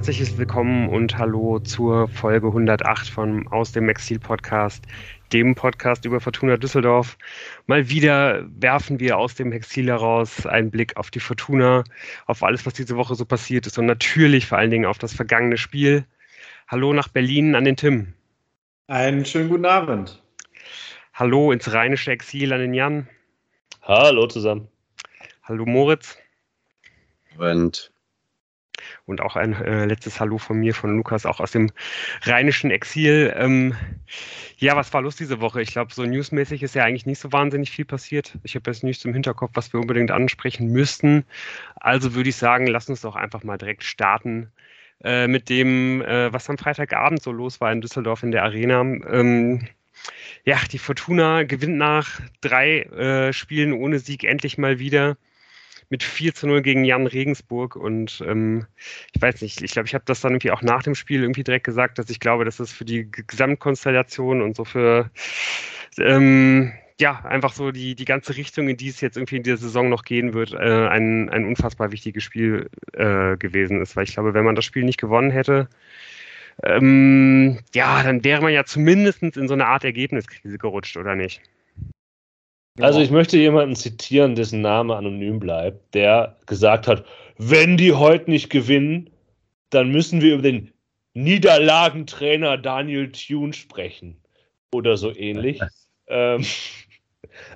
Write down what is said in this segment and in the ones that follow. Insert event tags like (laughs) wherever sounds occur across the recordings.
herzliches Willkommen und Hallo zur Folge 108 von Aus dem Exil Podcast, dem Podcast über Fortuna Düsseldorf. Mal wieder werfen wir aus dem Exil heraus einen Blick auf die Fortuna, auf alles, was diese Woche so passiert ist und natürlich vor allen Dingen auf das vergangene Spiel. Hallo nach Berlin an den Tim. Einen schönen guten Abend. Hallo ins rheinische Exil an den Jan. Hallo zusammen. Hallo Moritz. Und und auch ein äh, letztes Hallo von mir, von Lukas, auch aus dem rheinischen Exil. Ähm, ja, was war los diese Woche? Ich glaube, so newsmäßig ist ja eigentlich nicht so wahnsinnig viel passiert. Ich habe jetzt nichts im Hinterkopf, was wir unbedingt ansprechen müssten. Also würde ich sagen, lass uns doch einfach mal direkt starten äh, mit dem, äh, was am Freitagabend so los war in Düsseldorf in der Arena. Ähm, ja, die Fortuna gewinnt nach drei äh, Spielen ohne Sieg endlich mal wieder mit 4 zu 0 gegen Jan Regensburg. Und ähm, ich weiß nicht, ich glaube, ich habe das dann irgendwie auch nach dem Spiel irgendwie direkt gesagt, dass ich glaube, dass das für die Gesamtkonstellation und so für ähm, ja, einfach so die, die ganze Richtung, in die es jetzt irgendwie in dieser Saison noch gehen wird, äh, ein, ein unfassbar wichtiges Spiel äh, gewesen ist. Weil ich glaube, wenn man das Spiel nicht gewonnen hätte, ähm, ja, dann wäre man ja zumindest in so eine Art Ergebniskrise gerutscht, oder nicht? Also ich möchte jemanden zitieren, dessen Name anonym bleibt, der gesagt hat, wenn die heute nicht gewinnen, dann müssen wir über den Niederlagentrainer Daniel Thune sprechen. Oder so ähnlich. ähm,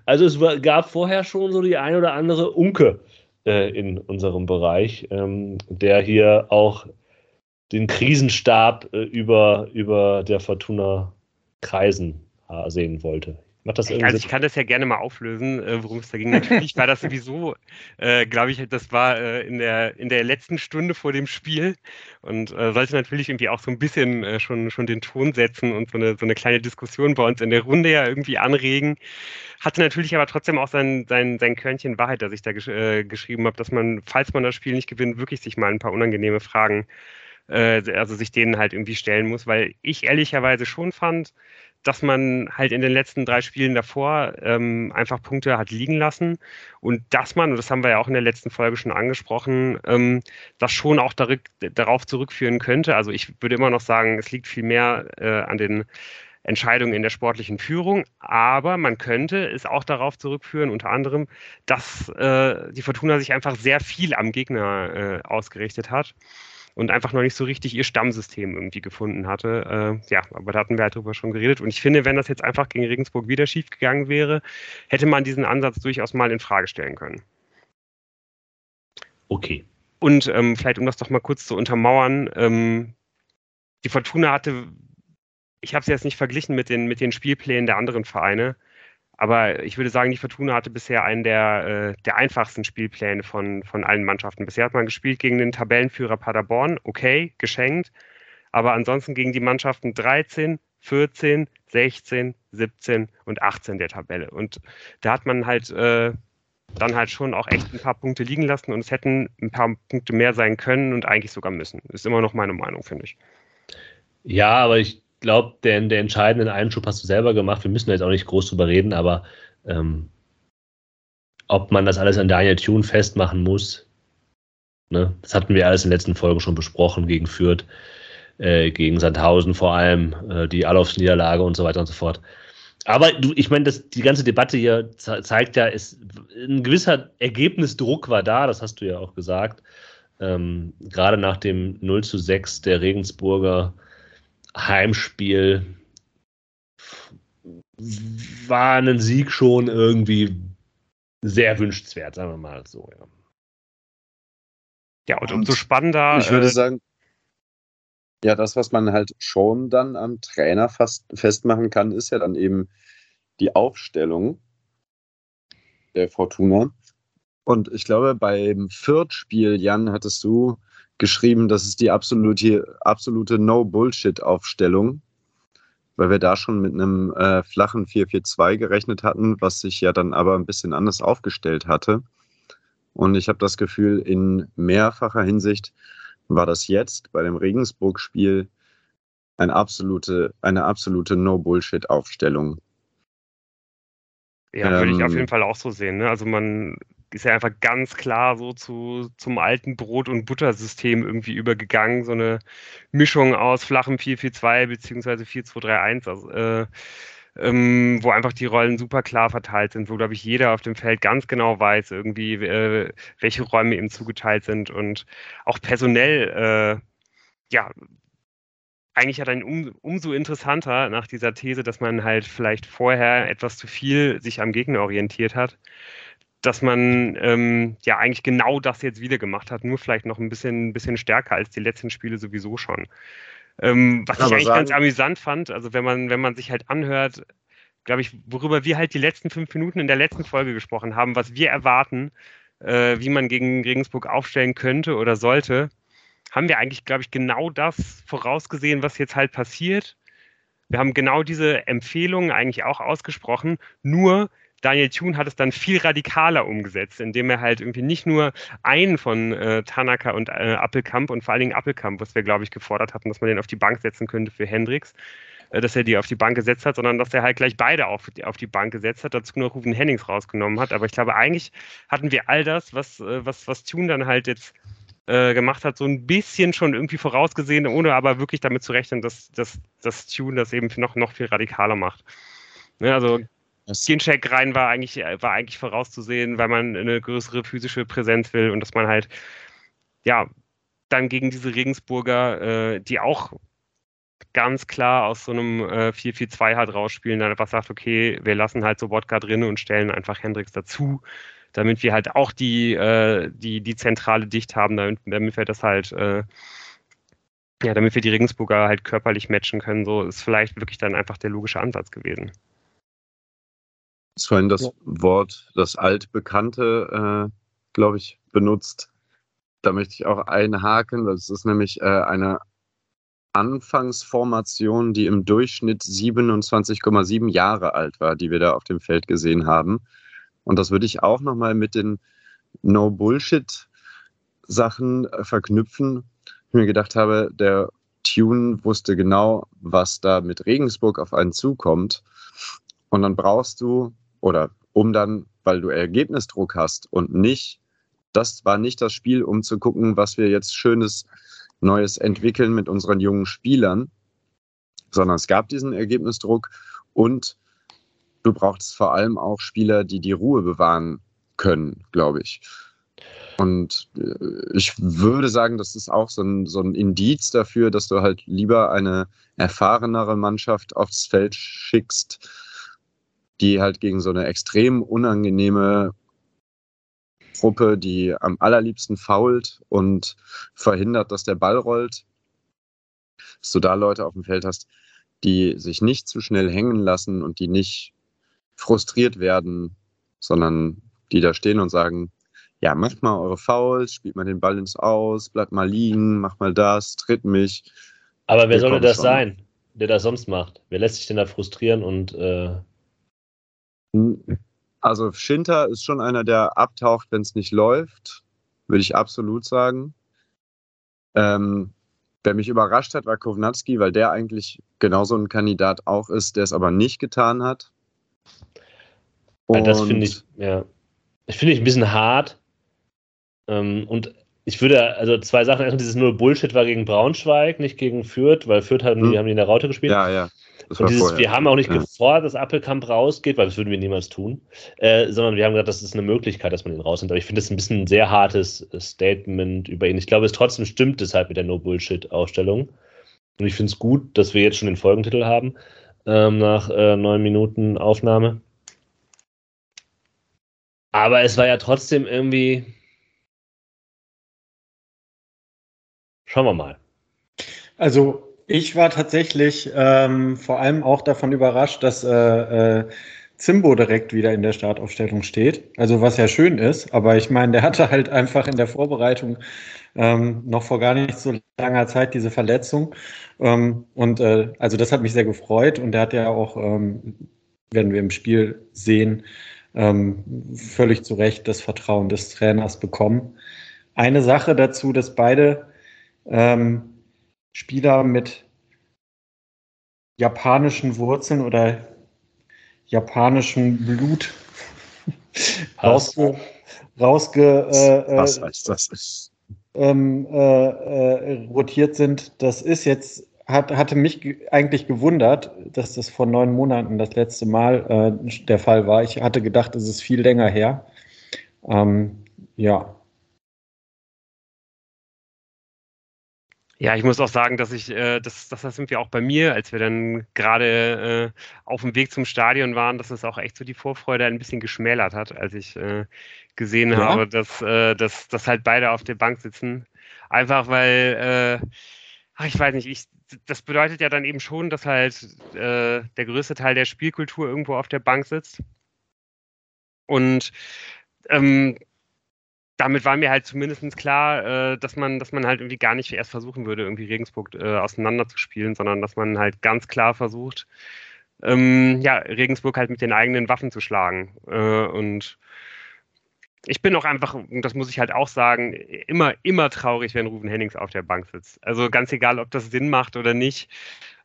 also es gab vorher schon so die ein oder andere Unke äh, in unserem Bereich, ähm, der hier auch den Krisenstab äh, über, über der Fortuna kreisen äh, sehen wollte. Macht das irgendwie also ich kann das ja gerne mal auflösen, äh, worum es da ging. Natürlich war das sowieso, äh, glaube ich, das war äh, in, der, in der letzten Stunde vor dem Spiel und äh, sollte natürlich irgendwie auch so ein bisschen äh, schon, schon den Ton setzen und so eine, so eine kleine Diskussion bei uns in der Runde ja irgendwie anregen. Hatte natürlich aber trotzdem auch sein, sein, sein Körnchen Wahrheit, dass ich da gesch äh, geschrieben habe, dass man, falls man das Spiel nicht gewinnt, wirklich sich mal ein paar unangenehme Fragen also sich denen halt irgendwie stellen muss, weil ich ehrlicherweise schon fand, dass man halt in den letzten drei Spielen davor ähm, einfach Punkte hat liegen lassen. Und dass man, und das haben wir ja auch in der letzten Folge schon angesprochen, ähm, das schon auch dar darauf zurückführen könnte. Also ich würde immer noch sagen, es liegt viel mehr äh, an den Entscheidungen in der sportlichen Führung, aber man könnte es auch darauf zurückführen, unter anderem, dass äh, die Fortuna sich einfach sehr viel am Gegner äh, ausgerichtet hat und einfach noch nicht so richtig ihr Stammsystem irgendwie gefunden hatte. Äh, ja, aber da hatten wir halt drüber schon geredet. Und ich finde, wenn das jetzt einfach gegen Regensburg wieder schief gegangen wäre, hätte man diesen Ansatz durchaus mal in Frage stellen können. Okay. Und ähm, vielleicht, um das doch mal kurz zu untermauern, ähm, die Fortuna hatte, ich habe es jetzt nicht verglichen mit den, mit den Spielplänen der anderen Vereine, aber ich würde sagen, die Fortuna hatte bisher einen der, äh, der einfachsten Spielpläne von, von allen Mannschaften. Bisher hat man gespielt gegen den Tabellenführer Paderborn, okay, geschenkt. Aber ansonsten gegen die Mannschaften 13, 14, 16, 17 und 18 der Tabelle. Und da hat man halt äh, dann halt schon auch echt ein paar Punkte liegen lassen und es hätten ein paar Punkte mehr sein können und eigentlich sogar müssen. Ist immer noch meine Meinung, finde ich. Ja, aber ich glaube, der, der entscheidenden Einschub hast du selber gemacht. Wir müssen jetzt auch nicht groß drüber reden, aber ähm, ob man das alles an Daniel Thune festmachen muss, ne? das hatten wir alles in den letzten Folgen schon besprochen, gegen Fürth, äh, gegen Sandhausen vor allem, äh, die Alofs-Niederlage und so weiter und so fort. Aber du, ich meine, die ganze Debatte hier ze zeigt ja, ist, ein gewisser Ergebnisdruck war da, das hast du ja auch gesagt. Ähm, gerade nach dem 0 zu 6 der Regensburger Heimspiel war ein Sieg schon irgendwie sehr wünschenswert, sagen wir mal so. Ja, ja und, und umso spannender. Ich würde äh, sagen, ja, das, was man halt schon dann am Trainer fast festmachen kann, ist ja dann eben die Aufstellung der Fortuna. Und ich glaube, beim Viertspiel, Jan, hattest du geschrieben, das ist die absolute, absolute No-Bullshit-Aufstellung, weil wir da schon mit einem äh, flachen 4-4-2 gerechnet hatten, was sich ja dann aber ein bisschen anders aufgestellt hatte. Und ich habe das Gefühl, in mehrfacher Hinsicht war das jetzt bei dem Regensburg-Spiel eine absolute, eine absolute No-Bullshit-Aufstellung. Ja, würde ich auf ähm, jeden Fall auch so sehen. Ne? Also man ist ja einfach ganz klar so zu, zum alten Brot- und Buttersystem irgendwie übergegangen. So eine Mischung aus flachem 4-4-2 beziehungsweise 4-2-3-1. Also, äh, ähm, wo einfach die Rollen super klar verteilt sind, wo, glaube ich, jeder auf dem Feld ganz genau weiß, irgendwie, äh, welche Räume ihm zugeteilt sind und auch personell, äh, ja, eigentlich ja dann um, umso interessanter nach dieser These, dass man halt vielleicht vorher etwas zu viel sich am Gegner orientiert hat, dass man ähm, ja eigentlich genau das jetzt wieder gemacht hat, nur vielleicht noch ein bisschen, ein bisschen stärker als die letzten Spiele sowieso schon. Ähm, was ich eigentlich sagen, ganz amüsant fand, also wenn man, wenn man sich halt anhört, glaube ich, worüber wir halt die letzten fünf Minuten in der letzten Folge gesprochen haben, was wir erwarten, äh, wie man gegen Regensburg aufstellen könnte oder sollte, haben wir eigentlich, glaube ich, genau das vorausgesehen, was jetzt halt passiert. Wir haben genau diese Empfehlungen eigentlich auch ausgesprochen, nur Daniel Thune hat es dann viel radikaler umgesetzt, indem er halt irgendwie nicht nur einen von äh, Tanaka und äh, Appelkamp und vor allen Dingen Appelkamp, was wir, glaube ich, gefordert hatten, dass man den auf die Bank setzen könnte für Hendricks, äh, dass er die auf die Bank gesetzt hat, sondern dass er halt gleich beide auf, auf die Bank gesetzt hat, dazu nur Rufen Hennings rausgenommen hat. Aber ich glaube, eigentlich hatten wir all das, was, äh, was, was Thune dann halt jetzt äh, gemacht hat, so ein bisschen schon irgendwie vorausgesehen, ohne aber wirklich damit zu rechnen, dass, dass, dass Tune das eben noch, noch viel radikaler macht. Ja, also Gincheck rein war eigentlich, war eigentlich vorauszusehen, weil man eine größere physische Präsenz will und dass man halt, ja, dann gegen diese Regensburger, äh, die auch ganz klar aus so einem äh, 4-4-2 halt rausspielen, dann einfach sagt, okay, wir lassen halt so Wodka drin und stellen einfach Hendricks dazu, damit wir halt auch die, äh, die, die Zentrale dicht haben, damit, damit wir das halt, äh, ja, damit wir die Regensburger halt körperlich matchen können. So ist vielleicht wirklich dann einfach der logische Ansatz gewesen hast vorhin das ja. Wort, das altbekannte, äh, glaube ich, benutzt. Da möchte ich auch einhaken. Das ist nämlich äh, eine Anfangsformation, die im Durchschnitt 27,7 Jahre alt war, die wir da auf dem Feld gesehen haben. Und das würde ich auch nochmal mit den No-Bullshit-Sachen äh, verknüpfen. Ich mir gedacht habe, der Tune wusste genau, was da mit Regensburg auf einen zukommt. Und dann brauchst du oder um dann, weil du Ergebnisdruck hast und nicht, das war nicht das Spiel, um zu gucken, was wir jetzt Schönes Neues entwickeln mit unseren jungen Spielern, sondern es gab diesen Ergebnisdruck und du brauchst vor allem auch Spieler, die die Ruhe bewahren können, glaube ich. Und äh, ich würde sagen, das ist auch so ein, so ein Indiz dafür, dass du halt lieber eine erfahrenere Mannschaft aufs Feld schickst, die halt gegen so eine extrem unangenehme Gruppe, die am allerliebsten fault und verhindert, dass der Ball rollt, dass du da Leute auf dem Feld hast, die sich nicht zu schnell hängen lassen und die nicht frustriert werden, sondern die da stehen und sagen, ja, macht mal eure Fouls, spielt mal den Ball ins Aus, bleibt mal liegen, macht mal das, tritt mich. Aber wer soll das schon. sein, der das sonst macht? Wer lässt sich denn da frustrieren und äh, also Schinter ist schon einer, der abtaucht, wenn es nicht läuft, würde ich absolut sagen. Ähm, wer mich überrascht hat, war Kovnatski, weil der eigentlich genauso ein Kandidat auch ist, der es aber nicht getan hat. Und das finde ich, ja. Finde ich ein bisschen hart. Ähm, und ich würde, also zwei Sachen. Erstmal, dieses Null Bullshit war gegen Braunschweig, nicht gegen Fürth, weil Fürth haben, hm. die haben die in der Raute gespielt. Ja, ja. Und dieses, wir haben auch nicht ja. gefordert, dass Appelkamp rausgeht, weil das würden wir niemals tun, äh, sondern wir haben gesagt, das ist eine Möglichkeit, dass man ihn rausnimmt. Aber ich finde das ein bisschen ein sehr hartes Statement über ihn. Ich glaube, es trotzdem stimmt deshalb mit der No-Bullshit-Ausstellung. Und ich finde es gut, dass wir jetzt schon den Folgentitel haben, ähm, nach äh, neun Minuten Aufnahme. Aber es war ja trotzdem irgendwie. Schauen wir mal. Also ich war tatsächlich ähm, vor allem auch davon überrascht, dass äh, äh, Zimbo direkt wieder in der Startaufstellung steht. Also was ja schön ist, aber ich meine, der hatte halt einfach in der Vorbereitung ähm, noch vor gar nicht so langer Zeit diese Verletzung. Ähm, und äh, also das hat mich sehr gefreut und der hat ja auch, ähm, werden wir im Spiel sehen, ähm, völlig zu Recht das Vertrauen des Trainers bekommen. Eine Sache dazu, dass beide ähm, Spieler mit japanischen Wurzeln oder japanischem Blut ausge, (laughs) rausge äh, Was heißt das? ähm, äh, äh, rotiert sind. Das ist jetzt, hat, hatte mich ge- eigentlich gewundert, dass das vor neun Monaten das letzte Mal äh, der Fall war. Ich hatte gedacht, es ist viel länger her. Ähm, ja. Ja, ich muss auch sagen, dass ich, äh, dass das irgendwie auch bei mir, als wir dann gerade äh, auf dem Weg zum Stadion waren, dass es auch echt so die Vorfreude ein bisschen geschmälert hat, als ich äh, gesehen Ja? habe, dass, äh, dass, dass halt beide auf der Bank sitzen. Einfach weil, äh, ach, ich weiß nicht, ich, das bedeutet ja dann eben schon, dass halt äh, der größte Teil der Spielkultur irgendwo auf der Bank sitzt. Und ähm, damit war mir halt zumindest klar, äh, dass man, dass man halt irgendwie gar nicht erst versuchen würde, irgendwie Regensburg äh, auseinanderzuspielen, sondern dass man halt ganz klar versucht, ähm, ja, Regensburg halt mit den eigenen Waffen zu schlagen. Äh, und ich bin auch einfach, das muss ich halt auch sagen, immer, immer traurig, wenn Ruven Hennings auf der Bank sitzt. Also ganz egal, ob das Sinn macht oder nicht.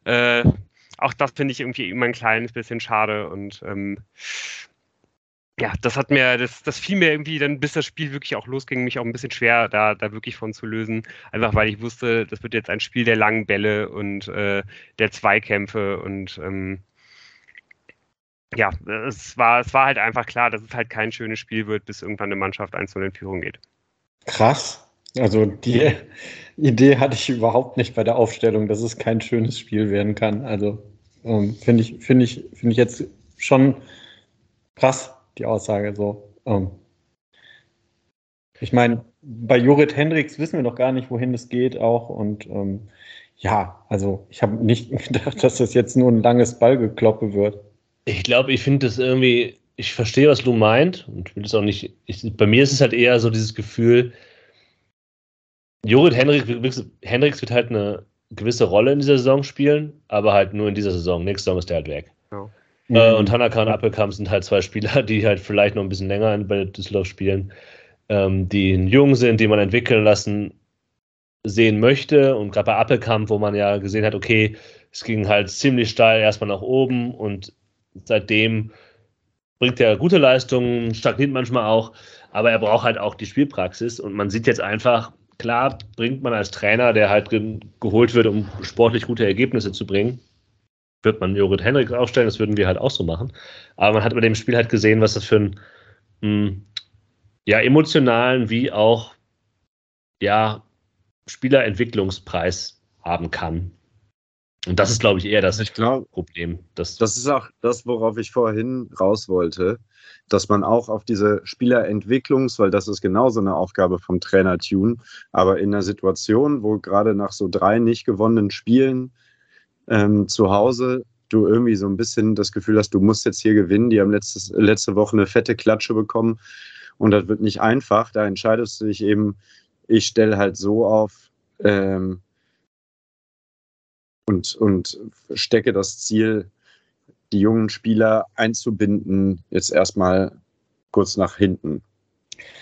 Äh, auch das finde ich irgendwie immer ein kleines bisschen schade und ähm, ja, das hat mir, das, das fiel mir irgendwie dann, bis das Spiel wirklich auch losging, mich auch ein bisschen schwer, da, da wirklich von zu lösen. Einfach weil ich wusste, das wird jetzt ein Spiel der langen Bälle und äh, der Zweikämpfe und ähm, ja, es war, es war halt einfach klar, dass es halt kein schönes Spiel wird, bis irgendwann eine Mannschaft 1 in Führung geht. Krass. Also die Idee hatte ich überhaupt nicht bei der Aufstellung, dass es kein schönes Spiel werden kann. Also ähm, finde ich, finde ich, finde ich jetzt schon krass, die Aussage so. Ähm, ich meine, bei Jorit Hendricks wissen wir noch gar nicht, wohin es geht auch. Und ähm, ja, also ich habe nicht (laughs) gedacht, dass das jetzt nur ein langes Ballgekloppe wird. Ich glaube, ich finde das irgendwie, ich verstehe, was du meint und will das auch nicht. Ich, bei mir ist es halt eher so dieses Gefühl, Jorit Hendricks, Hendricks wird halt eine gewisse Rolle in dieser Saison spielen, aber halt nur in dieser Saison. Nächste Saison ist der halt weg. Ja. Äh, und Tanaka und Appelkamp sind halt zwei Spieler, (laughs) die halt vielleicht noch ein bisschen länger bei Düsseldorf spielen, ähm, die jung sind, die man entwickeln lassen sehen möchte. Und gerade bei Appelkamp, wo man ja gesehen hat, okay, es ging halt ziemlich steil erstmal nach oben und seitdem bringt er gute Leistungen, stagniert manchmal auch, aber er braucht halt auch die Spielpraxis und man sieht jetzt einfach, klar bringt man als Trainer, der halt ge geholt wird, um sportlich gute Ergebnisse zu bringen, wird man Jorit Henrik aufstellen, das würden wir halt auch so machen. Aber man hat bei dem Spiel halt gesehen, was das für einen mh, ja, emotionalen wie auch ja, Spielerentwicklungspreis haben kann. Und das ist, glaube ich, eher das ich glaub, Problem. Das, Das ist auch das, worauf ich vorhin raus wollte, dass man auch auf diese Spielerentwicklungs, weil das ist genauso eine Aufgabe vom Trainer Tune, aber in einer Situation, wo gerade nach so drei nicht gewonnenen Spielen ähm, zu Hause du irgendwie so ein bisschen das Gefühl hast, du musst jetzt hier gewinnen, die haben letztes, letzte Woche eine fette Klatsche bekommen und das wird nicht einfach, da entscheidest du dich eben, ich stelle halt so auf, ähm, und, und stecke das Ziel, die jungen Spieler einzubinden, jetzt erstmal kurz nach hinten.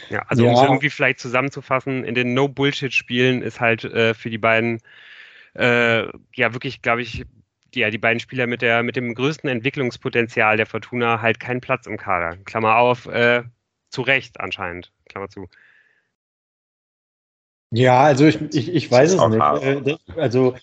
Ja, also um Ja. es irgendwie vielleicht zusammenzufassen, in den No-Bullshit-Spielen ist halt äh, für die beiden, äh, ja wirklich, glaube ich, die, ja, die beiden Spieler mit, der, mit dem größten Entwicklungspotenzial der Fortuna halt kein Platz im Kader. Klammer auf, äh, zu Recht anscheinend, Klammer zu. Ja, also ich, ich, ich weiß es nicht. Äh, Also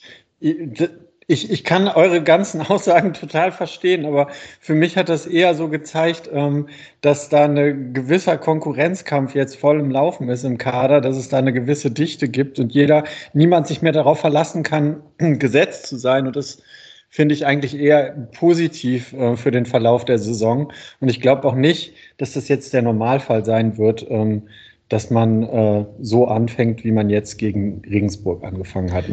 ich, ich kann eure ganzen (laughs) Aussagen total verstehen, aber für mich hat das eher so gezeigt, ähm, dass da ein gewisser Konkurrenzkampf jetzt voll im Laufen ist im Kader, dass es da eine gewisse Dichte gibt und jeder, niemand sich mehr darauf verlassen kann, (clears throat) gesetzt zu sein. Und das finde ich eigentlich eher positiv äh, für den Verlauf der Saison. Und ich glaube auch nicht, dass das jetzt der Normalfall sein wird, ähm, dass man äh, so anfängt, wie man jetzt gegen Regensburg angefangen hat.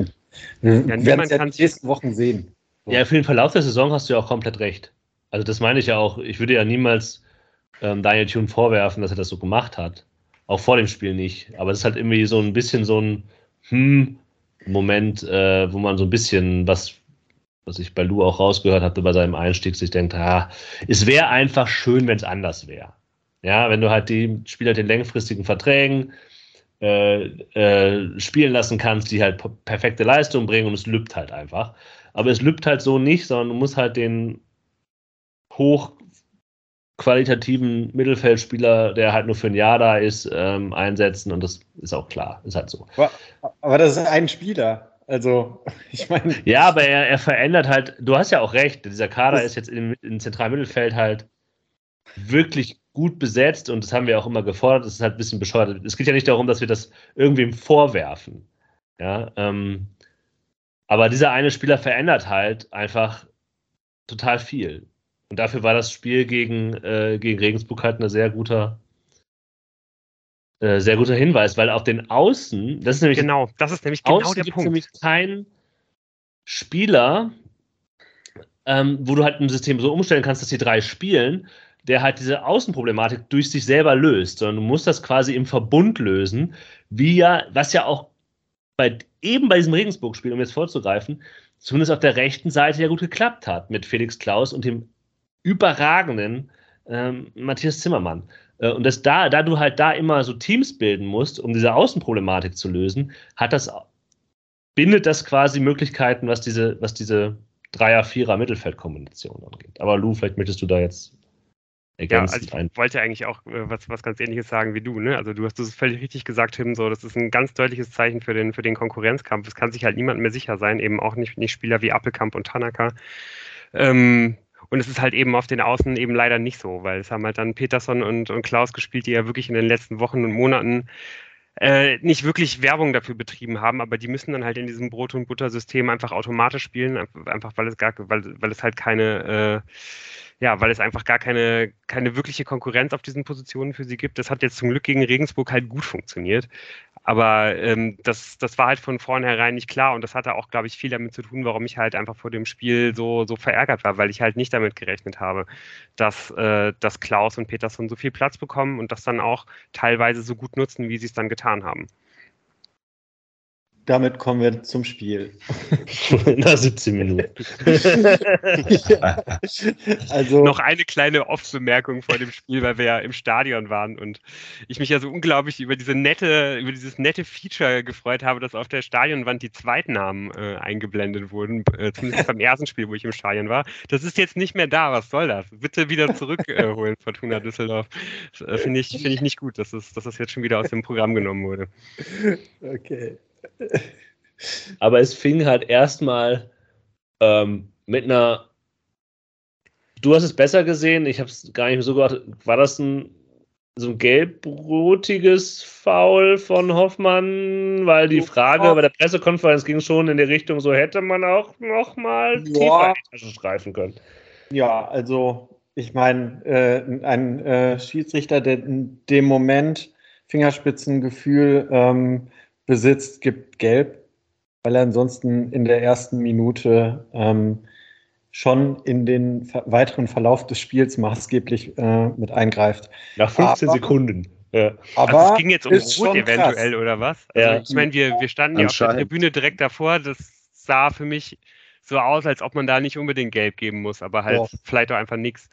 Wir Ja, werden es ja die nächsten Wochen sehen. Ja, für den Verlauf der Saison hast du ja auch komplett recht. Also das meine ich ja auch. Ich würde ja niemals ähm, Daniel Thune vorwerfen, dass er das so gemacht hat. Auch vor dem Spiel nicht. Aber es ist halt irgendwie so ein bisschen so ein hm Moment, äh, wo man so ein bisschen was, was ich bei Lou auch rausgehört hatte bei seinem Einstieg, sich denkt, ah, es wäre einfach schön, wenn es anders wäre. Ja, wenn du halt die Spieler den längfristigen Verträgen äh, äh, spielen lassen kannst, die halt perfekte Leistung bringen und es lübt halt einfach. Aber es lübt halt so nicht, sondern du musst halt den qualitativen Mittelfeldspieler, der halt nur für ein Jahr da ist, ähm, einsetzen und das ist auch klar, ist halt so. Aber, aber das ist ein Spieler. Also, (laughs) ich meine. Ja, aber er, er, verändert halt, du hast ja auch recht, dieser Kader ist jetzt im, im zentralen Mittelfeld halt wirklich gut besetzt und das haben wir auch immer gefordert. Das ist halt ein bisschen bescheuert. Es geht ja nicht darum, dass wir das irgendwem vorwerfen. Ja, ähm, aber dieser eine Spieler verändert halt einfach total viel. Und dafür war das Spiel gegen, äh, gegen Regensburg halt ein sehr guter, äh, sehr guter Hinweis, weil auf den Außen, das ist nämlich genau, das ist nämlich genau der Punkt. nämlich kein Spieler, ähm, wo du halt ein System so umstellen kannst, dass die drei spielen, der halt diese Außenproblematik durch sich selber löst, sondern du musst das quasi im Verbund lösen, wie ja, was ja auch bei, eben bei diesem Regensburg-Spiel, um jetzt vorzugreifen, zumindest auf der rechten Seite ja gut geklappt hat mit Felix Klaus und dem überragenden ähm, Matthias Zimmermann. Äh, und das da, da du halt da immer so Teams bilden musst, um diese Außenproblematik zu lösen, hat das, bindet das quasi Möglichkeiten, was diese, was diese Dreier-, Vierer-, Mittelfeldkombination angeht. Aber Lou, vielleicht möchtest du da jetzt ja, also ich wollte eigentlich auch äh, was, was ganz ähnliches sagen wie du, ne? Also du hast es völlig richtig gesagt, Tim, so, das ist ein ganz deutliches Zeichen für den, für den Konkurrenzkampf. Es kann sich halt niemand mehr sicher sein, eben auch nicht, nicht Spieler wie Appelkamp und Tanaka. Ähm, und es ist halt eben auf den Außen eben leider nicht so, weil es haben halt dann Peterson und, und Klaus gespielt, die ja wirklich in den letzten Wochen und Monaten äh, nicht wirklich Werbung dafür betrieben haben, aber die müssen dann halt in diesem Brot- und Butter-System einfach automatisch spielen, einfach weil es gar, weil, weil es halt keine äh, ja, weil es einfach gar keine, keine wirkliche Konkurrenz auf diesen Positionen für sie gibt. Das hat jetzt zum Glück gegen Regensburg halt gut funktioniert. Aber ähm, das, das war halt von vornherein nicht klar und das hatte auch, glaube ich, viel damit zu tun, warum ich halt einfach vor dem Spiel so, so verärgert war, weil ich halt nicht damit gerechnet habe, dass, äh, dass Klaus und Peterson so viel Platz bekommen und das dann auch teilweise so gut nutzen, wie sie es dann getan haben damit kommen wir zum Spiel. (laughs) Nach 17 Minuten. ja. (laughs) also, Noch eine kleine Off-Bemerkung vor dem Spiel, weil wir ja im Stadion waren und ich mich ja so unglaublich über diese nette, über dieses nette Feature gefreut habe, dass auf der Stadionwand die Zweitnamen äh, eingeblendet wurden, äh, zumindest beim ersten Spiel, wo ich im Stadion war. Das ist jetzt nicht mehr da, was soll das? Bitte wieder zurückholen, äh, Fortuna Düsseldorf. Äh, Finde ich, find ich nicht gut, dass, es, dass das jetzt schon wieder aus dem Programm genommen wurde. Okay. Aber es fing halt erstmal ähm, mit einer. Du hast es besser gesehen, ich habe es gar nicht mehr so gehört. War das ein so ein gelbrotiges Foul von Hoffmann? Weil die Frage bei der Pressekonferenz ging schon in die Richtung, so hätte man auch noch mal ja. tiefer in die Tasche streifen können. Ja, also ich meine, äh, ein äh, Schiedsrichter, der in dem Moment Fingerspitzengefühl ähm, besitzt, gibt gelb, weil er ansonsten in der ersten Minute ähm, schon in den weiteren Verlauf des Spiels maßgeblich äh, mit eingreift. Nach 15 aber, Sekunden. Ja. Aber also es ging jetzt um Rot eventuell oder was? Also ja. Ich meine, wir, wir standen ja auf der Tribüne direkt davor. Das sah für mich so aus, als ob man da nicht unbedingt gelb geben muss, aber halt Doch. vielleicht auch einfach nichts.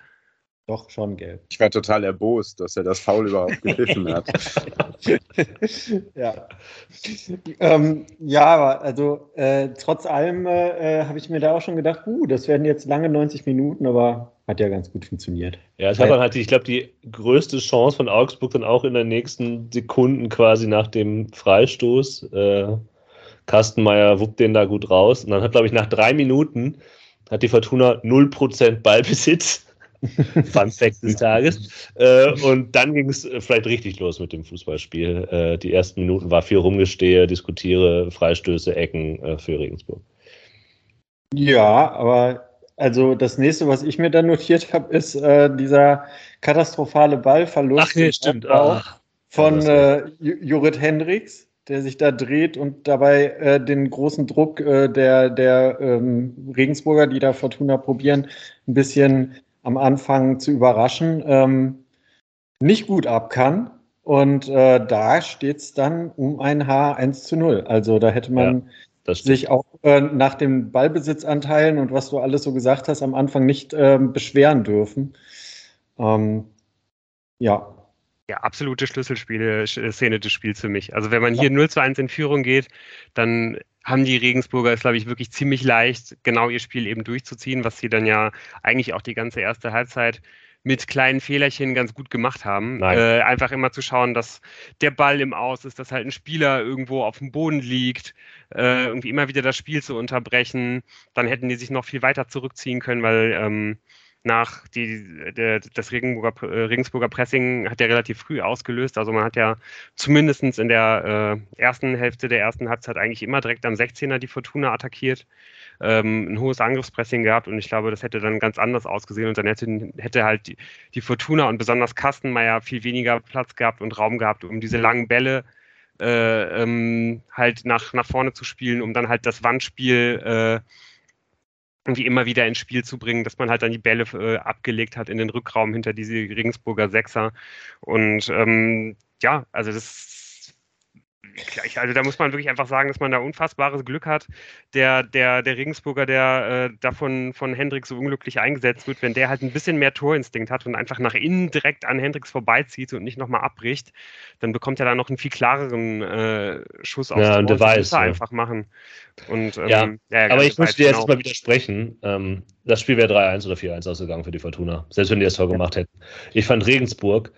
Doch, schon gelb. Ich war total erbost, dass er das Foul überhaupt (laughs) gepfiffen hat. ja. Ähm, ja, aber also äh, trotz allem äh, habe ich mir da auch schon gedacht, uh, das werden jetzt lange 90 Minuten, aber hat ja ganz gut funktioniert. Ja, es hat dann halt, ich glaube, die größte Chance von Augsburg dann auch in den nächsten Sekunden quasi nach dem Freistoß. Äh, Kastenmeier wuppt den da gut raus. Und dann hat, glaube ich, nach drei Minuten hat die Fortuna 0% Ballbesitz (laughs) Fun Fact des Tages. Äh, und dann ging es äh, vielleicht richtig los mit dem Fußballspiel. Äh, die ersten Minuten war viel Rumgestehe, Diskutiere, Freistöße, Ecken äh, für Regensburg. Ja, aber also das nächste, was ich mir dann notiert habe, ist äh, dieser katastrophale Ballverlust Ach, nee, stimmt. Ach, von äh, Jurid Hendricks der sich da dreht und dabei äh, den großen Druck äh, der, der ähm, Regensburger, die da Fortuna probieren, ein bisschen am Anfang zu überraschen, ähm, nicht gut ab kann. Und äh, da steht es dann um ein Haar 1 zu 0. Also da hätte man ja, sich auch äh, nach den Ballbesitzanteilen und was du alles so gesagt hast, am Anfang nicht äh, beschweren dürfen. Ähm, ja. Ja, absolute Schlüsselszene des Spiels für mich. Also wenn man hier 0 zu 1 in Führung geht, dann haben die Regensburger es, glaube ich, wirklich ziemlich leicht, genau ihr Spiel eben durchzuziehen, was sie dann ja eigentlich auch die ganze erste Halbzeit mit kleinen Fehlerchen ganz gut gemacht haben. Äh, einfach immer zu schauen, dass der Ball im Aus ist, dass halt ein Spieler irgendwo auf dem Boden liegt, äh, irgendwie immer wieder das Spiel zu unterbrechen. Dann hätten die sich noch viel weiter zurückziehen können, weil ähm, nach die, der, das Regensburger, äh, Regensburger Pressing hat ja relativ früh ausgelöst. Also man hat ja zumindest in der äh, ersten Hälfte der ersten Halbzeit eigentlich immer direkt am 16er die Fortuna attackiert, ähm, ein hohes Angriffspressing gehabt und ich glaube, das hätte dann ganz anders ausgesehen und dann hätte, hätte halt die, die Fortuna und besonders Kastenmeier viel weniger Platz gehabt und Raum gehabt, um diese langen Bälle äh, ähm, halt nach, nach vorne zu spielen, um dann halt das Wandspiel äh, irgendwie immer wieder ins Spiel zu bringen, dass man halt dann die Bälle äh, abgelegt hat in den Rückraum hinter diese Regensburger Sechser. Und ähm, ja, also das also da muss man wirklich einfach sagen, dass man da unfassbares Glück hat. Der, der, der Regensburger, der äh, davon von Hendricks so unglücklich eingesetzt wird, wenn der halt ein bisschen mehr Torinstinkt hat und einfach nach innen direkt an Hendricks vorbeizieht und nicht nochmal abbricht, dann bekommt er da noch einen viel klareren äh, Schuss aufs ja, und der weiß, ja. einfach machen. Und, ähm, ja, ja, aber ich muss dir jetzt genau. mal widersprechen. Ähm, das Spiel wäre 3-1 oder 4-1 ausgegangen für die Fortuna, selbst wenn die das Tor gemacht hätten. Ich fand Regensburg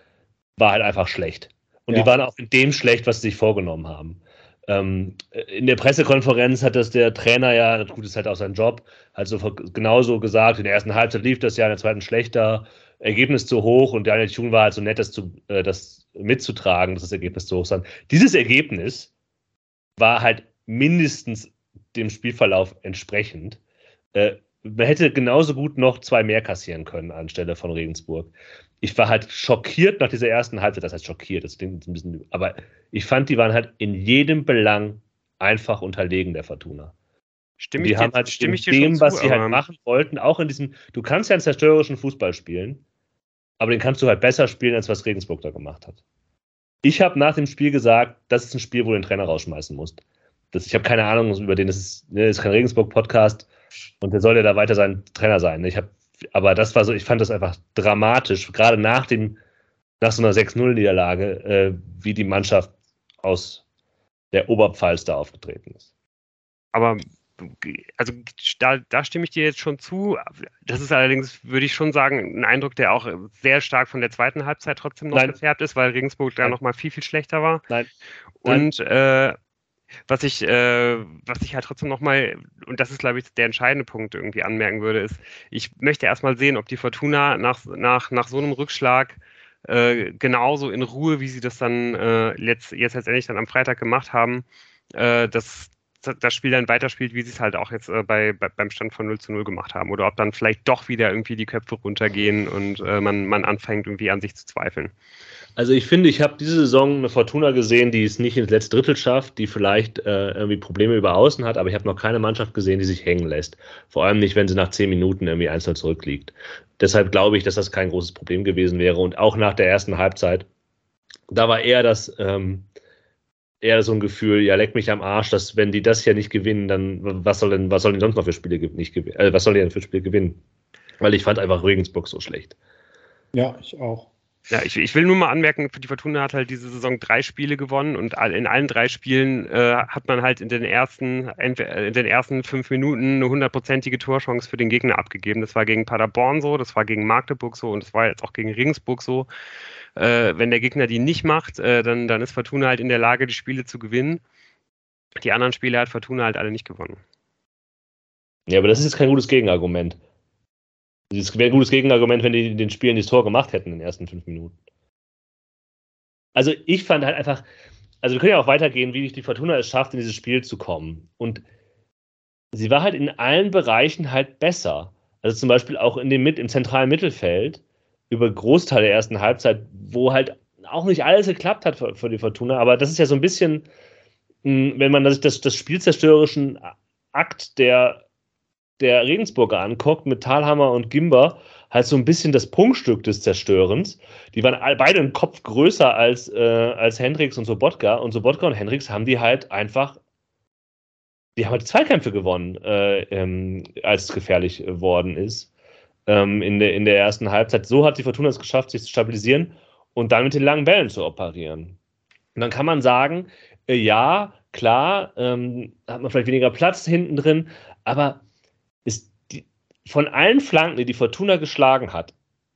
war halt einfach schlecht. Und ja. die waren auch in dem schlecht, was sie sich vorgenommen haben. Ähm, in der Pressekonferenz hat das der Trainer ja, gut, ist halt auch sein Job, halt so genauso gesagt, in der ersten Halbzeit lief das ja, in der zweiten schlechter, Ergebnis zu hoch und Daniel Thun war halt so nett, das, zu, äh, das mitzutragen, dass das Ergebnis zu hoch sein. Dieses Ergebnis war halt mindestens dem Spielverlauf entsprechend. Äh, man hätte genauso gut noch zwei mehr kassieren können anstelle von Regensburg ich war halt schockiert nach dieser ersten Halbzeit. Das heißt schockiert, das klingt ein bisschen, aber ich fand, die waren halt in jedem Belang einfach unterlegen der Fortuna. Stimme die ich haben dir, halt stimme ich dir dem, was zu, sie halt machen wollten, auch in diesem, du kannst ja einen zerstörerischen Fußball spielen, aber den kannst du halt besser spielen, als was Regensburg da gemacht hat. Ich habe nach dem Spiel gesagt, das ist ein Spiel, wo du den Trainer rausschmeißen musst. Das, ich habe keine Ahnung über den, das ist, ne, das ist kein Regensburg-Podcast und der soll ja da weiter sein Trainer sein. Ich habe aber das war so, ich fand das einfach dramatisch, gerade nach dem, nach so einer 6-0-Niederlage, äh, wie die Mannschaft aus der Oberpfalz da aufgetreten ist. Aber also da, da, stimme ich dir jetzt schon zu. Das ist allerdings, würde ich schon sagen, ein Eindruck, der auch sehr stark von der zweiten Halbzeit trotzdem noch Nein. gefärbt ist, weil Regensburg da nochmal viel, viel schlechter war. Nein. Und äh, was ich, äh, was ich halt trotzdem nochmal, und das ist, glaube ich, der entscheidende Punkt irgendwie anmerken würde, ist, ich möchte erstmal sehen, ob die Fortuna nach, nach, nach so einem Rückschlag äh, genauso in Ruhe, wie sie das dann äh, jetzt, jetzt letztendlich dann am Freitag gemacht haben, äh, das, das Spiel dann weiterspielt, wie sie es halt auch jetzt äh, bei, bei, beim Stand von 0 zu 0 gemacht haben. Oder ob dann vielleicht doch wieder irgendwie die Köpfe runtergehen und äh, man, man anfängt irgendwie an sich zu zweifeln. Also ich finde, ich habe diese Saison eine Fortuna gesehen, die es nicht ins letzte Drittel schafft, die vielleicht äh, irgendwie Probleme über Außen hat, aber ich habe noch keine Mannschaft gesehen, die sich hängen lässt. Vor allem nicht, wenn sie nach zehn Minuten irgendwie einzeln zurückliegt. Deshalb glaube ich, dass das kein großes Problem gewesen wäre. Und auch nach der ersten Halbzeit, da war eher das, ähm, eher so ein Gefühl, ja, leck mich am Arsch, dass wenn die das hier nicht gewinnen, dann was soll denn, was sollen die sonst noch für Spiele nicht gewinnen? Äh, was die denn für Spiele gewinnen? Weil ich fand einfach Regensburg so schlecht. Ja, ich auch. Ja, ich, ich will nur mal anmerken, die Fortuna hat halt diese Saison drei Spiele gewonnen und in allen drei Spielen äh, hat man halt in den ersten, in den ersten fünf Minuten eine hundertprozentige Torchance für den Gegner abgegeben. Das war gegen Paderborn so, das war gegen Magdeburg so und das war jetzt auch gegen Regensburg so. Äh, wenn der Gegner die nicht macht, äh, dann, dann ist Fortuna halt in der Lage, die Spiele zu gewinnen. Die anderen Spiele hat Fortuna halt alle nicht gewonnen. Ja, aber das ist jetzt kein gutes Gegenargument. Es wäre ein gutes Gegenargument, wenn die den Spielen das Tor gemacht hätten in den ersten fünf Minuten. Also ich fand halt einfach, also wir können ja auch weitergehen, wie die Fortuna es schafft, in dieses Spiel zu kommen. Und sie war halt in allen Bereichen halt besser. Also zum Beispiel auch in dem, im zentralen Mittelfeld über Großteil der ersten Halbzeit, wo halt auch nicht alles geklappt hat für, für die Fortuna. Aber das ist ja so ein bisschen, hm, wenn man sich das, das spielzerstörerischen Akt der der Regensburger anguckt, mit Talhammer und Gimber, halt so ein bisschen das Prunkstück des Zerstörens. Die waren beide im Kopf größer als, äh, als Hendricks und Sobotka. Und Sobotka und Hendricks haben die halt einfach, die haben halt Zweikämpfe gewonnen, äh, ähm, als es gefährlich worden ist. Ähm, in, der, in der ersten Halbzeit. So hat die Fortuna es geschafft, sich zu stabilisieren und dann mit den langen Bällen zu operieren. Und dann kann man sagen, äh, ja, klar, ähm, hat man vielleicht weniger Platz hinten drin, aber ist die, von allen Flanken, die die Fortuna geschlagen hat,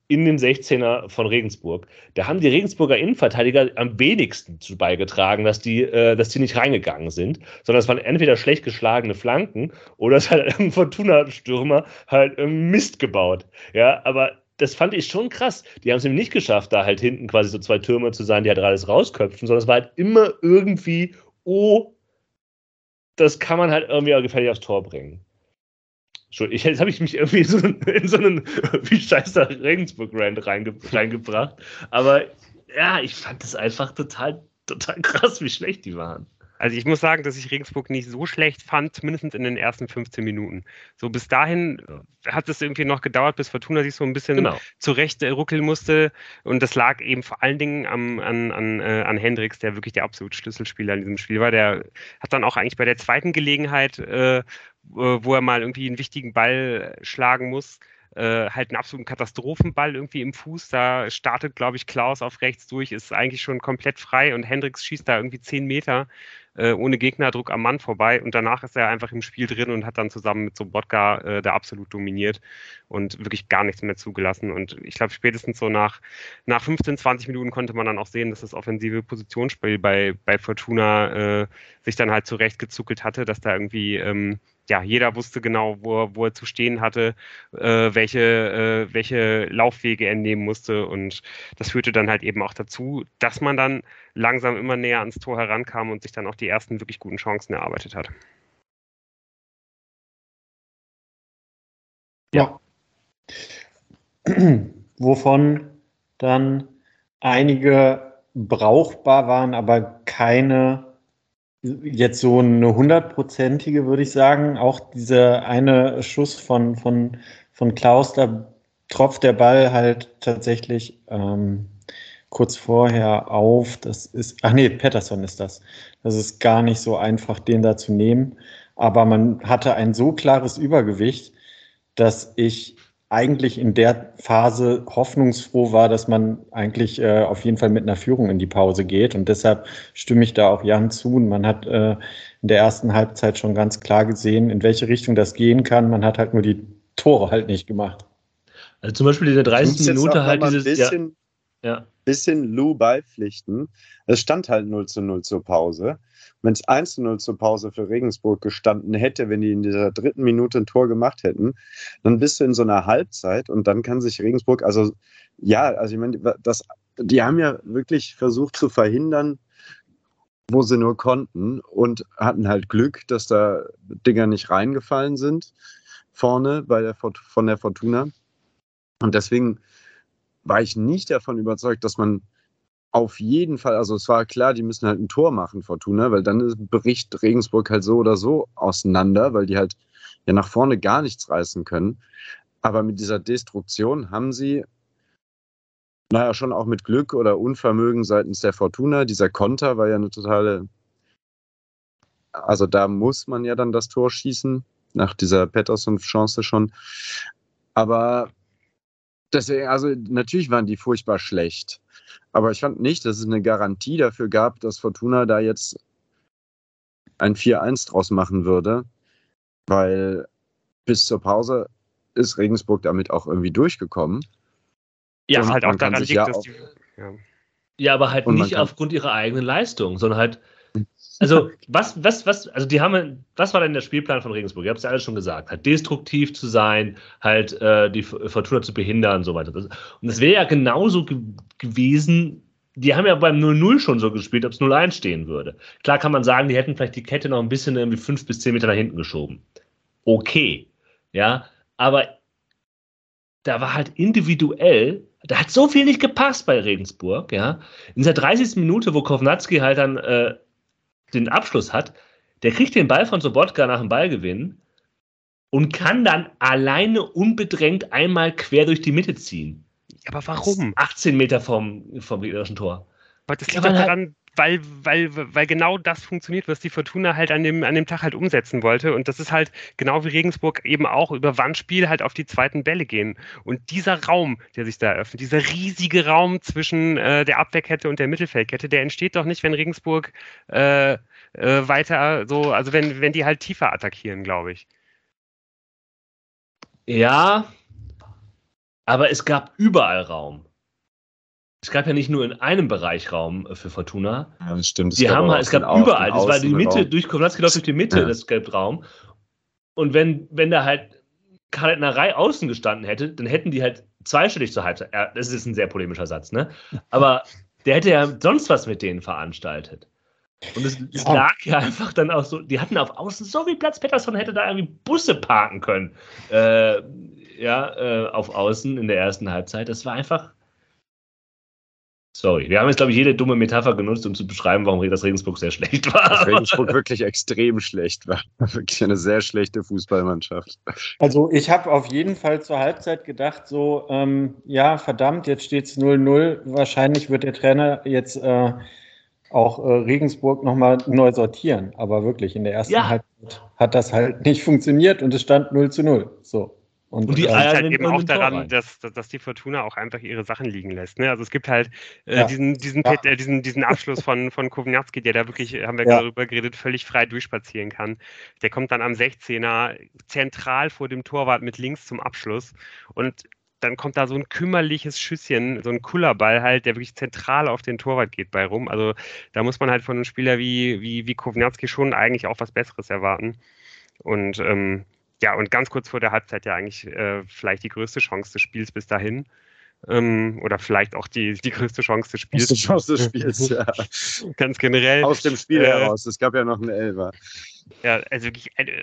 in den 16er von Regensburg. Da haben die Regensburger Innenverteidiger am wenigsten zu beigetragen, dass die, äh, dass die nicht reingegangen sind, sondern es waren entweder schlecht geschlagene Flanken oder es hat (laughs) ein Fortuna-Stürmer halt Mist gebaut. Ja, aber das fand ich schon krass. Die haben es eben nicht geschafft, da halt hinten quasi so zwei Türme zu sein, die halt alles rausköpfen, sondern es war halt immer irgendwie, oh, das kann man halt irgendwie auch gefährlich aufs Tor bringen. Ich, jetzt habe ich mich irgendwie so in so einen wie scheiße Regensburg-Rand reinge, reingebracht. Aber ja, ich fand es einfach total, total krass, wie schlecht die waren. Also ich muss sagen, dass ich Regensburg nicht so schlecht fand, mindestens in den ersten 15 Minuten. So bis dahin hat es irgendwie noch gedauert, bis Fortuna sich so ein bisschen genau. zurecht äh, ruckeln musste. Und das lag eben vor allen Dingen am, an, an, äh, an Hendricks, der wirklich der absolute Schlüsselspieler in diesem Spiel war. Der hat dann auch eigentlich bei der zweiten Gelegenheit, äh, wo er mal irgendwie einen wichtigen Ball schlagen muss, äh, halt einen absoluten Katastrophenball irgendwie im Fuß. Da startet, glaube ich, Klaus auf rechts durch, ist eigentlich schon komplett frei und Hendricks schießt da irgendwie 10 Meter äh, ohne Gegnerdruck am Mann vorbei und danach ist er einfach im Spiel drin und hat dann zusammen mit Sobotka äh, da absolut dominiert und wirklich gar nichts mehr zugelassen. Und ich glaube, spätestens so nach, nach 15, 20 Minuten konnte man dann auch sehen, dass das offensive Positionsspiel bei, bei Fortuna äh, sich dann halt zurechtgezuckelt hatte, dass da irgendwie ähm, ja, jeder wusste genau, wo er, wo er zu stehen hatte, äh, welche, äh, welche Laufwege er nehmen musste. Und das führte dann halt eben auch dazu, dass man dann langsam immer näher ans Tor herankam und sich dann auch die ersten wirklich guten Chancen erarbeitet hat. Ja. (clears throat) Wovon dann einige brauchbar waren, aber keine jetzt so eine hundertprozentige, würde ich sagen. Auch dieser eine Schuss von, von, von Klaus, da tropft der Ball halt tatsächlich ähm, kurz vorher auf. Das ist, ach nee, Patterson ist das. Das ist gar nicht so einfach, den da zu nehmen. Aber man hatte ein so klares Übergewicht, dass ich eigentlich in der Phase hoffnungsfroh war, dass man eigentlich äh, auf jeden Fall mit einer Führung in die Pause geht. Und deshalb stimme ich da auch Jan zu. Und man hat äh, in der ersten Halbzeit schon ganz klar gesehen, in welche Richtung das gehen kann. Man hat halt nur die Tore halt nicht gemacht. Also zum Beispiel in der 30. Minute halt dieses. Bisschen, ja, bisschen Lou beipflichten. Es stand halt 0 zu 0 zur Pause wenn es 1-0 zur Pause für Regensburg gestanden hätte, wenn die in dieser dritten Minute ein Tor gemacht hätten, dann bist du in so einer Halbzeit und dann kann sich Regensburg, also ja, also ich meine, das, die haben ja wirklich versucht zu verhindern, wo sie nur konnten und hatten halt Glück, dass da Dinger nicht reingefallen sind vorne bei der, von der Fortuna. Und deswegen war ich nicht davon überzeugt, dass man auf jeden Fall, also es war klar, die müssen halt ein Tor machen, Fortuna, weil dann bricht Regensburg halt so oder so auseinander, weil die halt ja nach vorne gar nichts reißen können. Aber mit dieser Destruktion haben sie, naja, schon auch mit Glück oder Unvermögen seitens der Fortuna, dieser Konter war ja eine totale, also da muss man ja dann das Tor schießen, nach dieser Pettersson-Chance schon. Aber deswegen, also natürlich waren die furchtbar schlecht. Aber ich fand nicht, dass es eine Garantie dafür gab, dass Fortuna da jetzt ein 4-1 draus machen würde, weil bis zur Pause ist Regensburg damit auch irgendwie durchgekommen. Ja, Und halt auch daran liegt, ja dass die. Ja. ja, aber halt nicht aufgrund ihrer eigenen Leistung, sondern halt also, was, was, was, also die haben, was war denn der Spielplan von Regensburg? Ihr habt es ja alles schon gesagt, halt destruktiv zu sein, halt äh, die Fortuna zu behindern und so weiter. Und es wäre ja genauso ge gewesen, die haben ja beim 0-0 schon so gespielt, ob es 0-1 stehen würde. Klar kann man sagen, die hätten vielleicht die Kette noch ein bisschen irgendwie fünf bis zehn Meter nach hinten geschoben. Okay, ja, aber da war halt individuell, da hat so viel nicht gepasst bei Regensburg, ja. In dieser 30. Minute, wo Kovnatski halt dann äh, den Abschluss hat, der kriegt den Ball von Sobotka nach dem Ballgewinn und kann dann alleine unbedrängt einmal quer durch die Mitte ziehen. Aber warum? 18 Meter vom, vom gegnerischen Tor. Weil das liegt ja, daran, halt weil, weil, weil genau das funktioniert, was die Fortuna halt an dem, an dem Tag halt umsetzen wollte. Und das ist halt genau wie Regensburg eben auch über Wandspiel halt auf die zweiten Bälle gehen. Und dieser Raum, der sich da eröffnet, dieser riesige Raum zwischen äh, der Abwehrkette und der Mittelfeldkette, der entsteht doch nicht, wenn Regensburg äh, äh, weiter so, also wenn, wenn die halt tiefer attackieren, glaube ich. Ja, Aber es gab überall Raum. Es gab ja nicht nur in einem Bereich Raum für Fortuna. Ja, das stimmt. Es Die gab haben halt, es gab überall. Das war die Mitte, durch Kowalski läuft durch die Mitte, Ja. das gab Raum. Und wenn, wenn da halt Karl-Reihe außen gestanden hätte, dann hätten die halt zweistellig zur Halbzeit. Ja, das ist ein sehr polemischer Satz, ne? Aber der hätte ja sonst was mit denen veranstaltet. Und es, es Ja. lag ja einfach dann auch so, die hatten auf Außen so viel Platz, Pettersson hätte da irgendwie Busse parken können. Äh, ja, äh, auf Außen in der ersten Halbzeit. Das war einfach. Sorry, wir haben jetzt, glaube ich, jede dumme Metapher genutzt, um zu beschreiben, warum das Regensburg sehr schlecht war. Dass Regensburg (laughs) wirklich extrem schlecht war. (laughs) Wirklich eine sehr schlechte Fußballmannschaft. Also ich habe auf jeden Fall zur Halbzeit gedacht, so, ähm, ja, verdammt, jetzt steht es 0-0. Wahrscheinlich wird der Trainer jetzt äh, auch äh, Regensburg nochmal neu sortieren. Aber wirklich, in der ersten Ja. Halbzeit hat das halt nicht funktioniert und es stand 0 zu 0. So. Und die äh, liegt halt eben auch daran, dass, dass, dass die Fortuna auch einfach ihre Sachen liegen lässt. Ne? Also es gibt halt äh, Ja. diesen, diesen, Ja. Pet, äh, diesen, diesen Abschluss von, von Kovnatski, der da wirklich, haben wir Ja. darüber geredet, völlig frei durchspazieren kann. Der kommt dann am 16er zentral vor dem Torwart mit links zum Abschluss und dann kommt da so ein kümmerliches Schüsschen, so ein Kullerball halt, der wirklich zentral auf den Torwart geht bei rum. Also da muss man halt von einem Spieler wie, wie, wie Kovnatski schon eigentlich auch was Besseres erwarten. Und ähm, ja, und ganz kurz vor der Halbzeit ja eigentlich äh, vielleicht die größte Chance des Spiels bis dahin. Ähm, oder vielleicht auch die, die größte Chance des Spiels. Aus Chance des Spiels, ja. (laughs) Ganz generell. Aus dem Spiel Äh, heraus. Es gab ja noch einen Elfer. Ja, also wirklich, äh,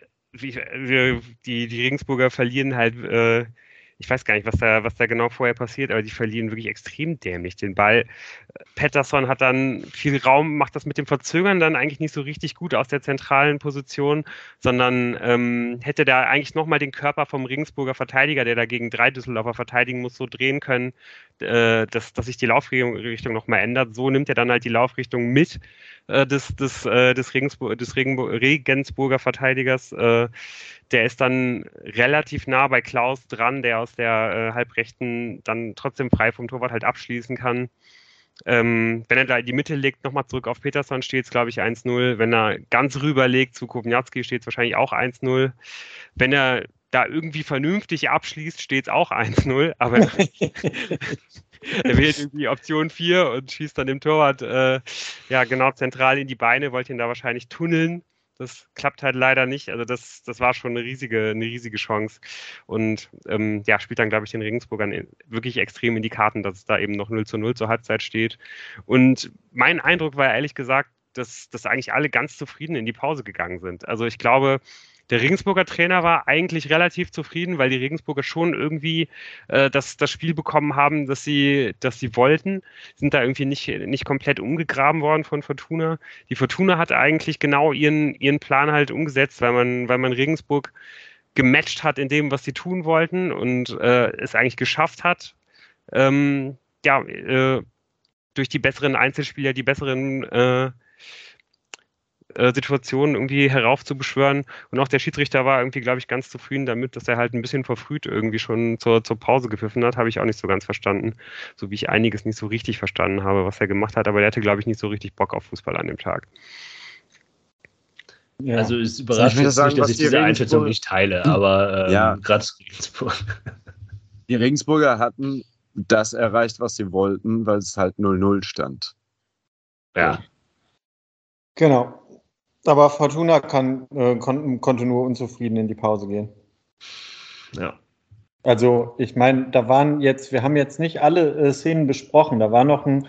die, die Regensburger verlieren halt, äh, ich weiß gar nicht, was da, was da genau vorher passiert, aber die verlieren wirklich extrem dämlich den Ball. Patterson hat dann viel Raum, macht das mit dem Verzögern dann eigentlich nicht so richtig gut aus der zentralen Position, sondern ähm, hätte da eigentlich nochmal den Körper vom Regensburger Verteidiger, der dagegen drei Düsseldorfer verteidigen muss, so drehen können, äh, dass, dass sich die Laufrichtung nochmal ändert. So nimmt er dann halt die Laufrichtung mit äh, des, des, äh, des, Regensburg, des Regensburger Verteidigers. Äh, der ist dann relativ nah bei Klaus dran, der aus der äh, Halbrechten dann trotzdem frei vom Torwart halt abschließen kann. Ähm, wenn er da in die Mitte legt, nochmal zurück auf Peterson, steht es, glaube ich, 1-0. Wenn er ganz rüber legt zu Kowniatski, steht es wahrscheinlich auch 1-0. Wenn er da irgendwie vernünftig abschließt, steht es auch 1-0. Aber (laughs) er wählt irgendwie Option 4 und schießt dann dem Torwart äh, ja genau zentral in die Beine, wollte ihn da wahrscheinlich tunneln. Das klappt halt leider nicht. Also das, das war schon eine riesige, eine riesige Chance. Und ähm, ja, spielt dann, glaube ich, den Regensburgern wirklich extrem in die Karten, dass es da eben noch 0 zu 0 zur Halbzeit steht. Und mein Eindruck war ehrlich gesagt, dass, dass eigentlich alle ganz zufrieden in die Pause gegangen sind. Also ich glaube, der Regensburger Trainer war eigentlich relativ zufrieden, weil die Regensburger schon irgendwie äh, das, das Spiel bekommen haben, dass sie, dass sie wollten. Sind da irgendwie nicht, nicht komplett umgegraben worden von Fortuna. Die Fortuna hat eigentlich genau ihren, ihren Plan halt umgesetzt, weil man, weil man Regensburg gematcht hat in dem, was sie tun wollten und äh, es eigentlich geschafft hat, ähm, ja, äh, durch die besseren Einzelspieler, die besseren äh, äh, Situationen irgendwie heraufzubeschwören. Und auch der Schiedsrichter war irgendwie, glaube ich, ganz zufrieden damit, dass er halt ein bisschen verfrüht irgendwie schon zur, zur Pause gepfiffen hat. Habe ich auch nicht so ganz verstanden. So wie ich einiges nicht so richtig verstanden habe, was er gemacht hat. Aber der hatte, glaube ich, nicht so richtig Bock auf Fußball an dem Tag. ja. Also es Soll überrascht mich sagen, nicht, dass ich die diese Regensburger- Einschätzung nicht teile, (clears throat) aber ähm, Ja. gerade zu Regensburg. (laughs) Die Regensburger hatten das erreicht, was sie wollten, weil es halt 0-0 stand. Ja. Genau. Aber Fortuna kann, äh, kon konnte nur unzufrieden in die Pause gehen. ja. Also, ich meine, da waren jetzt, wir haben jetzt nicht alle äh, Szenen besprochen. Da war noch ein,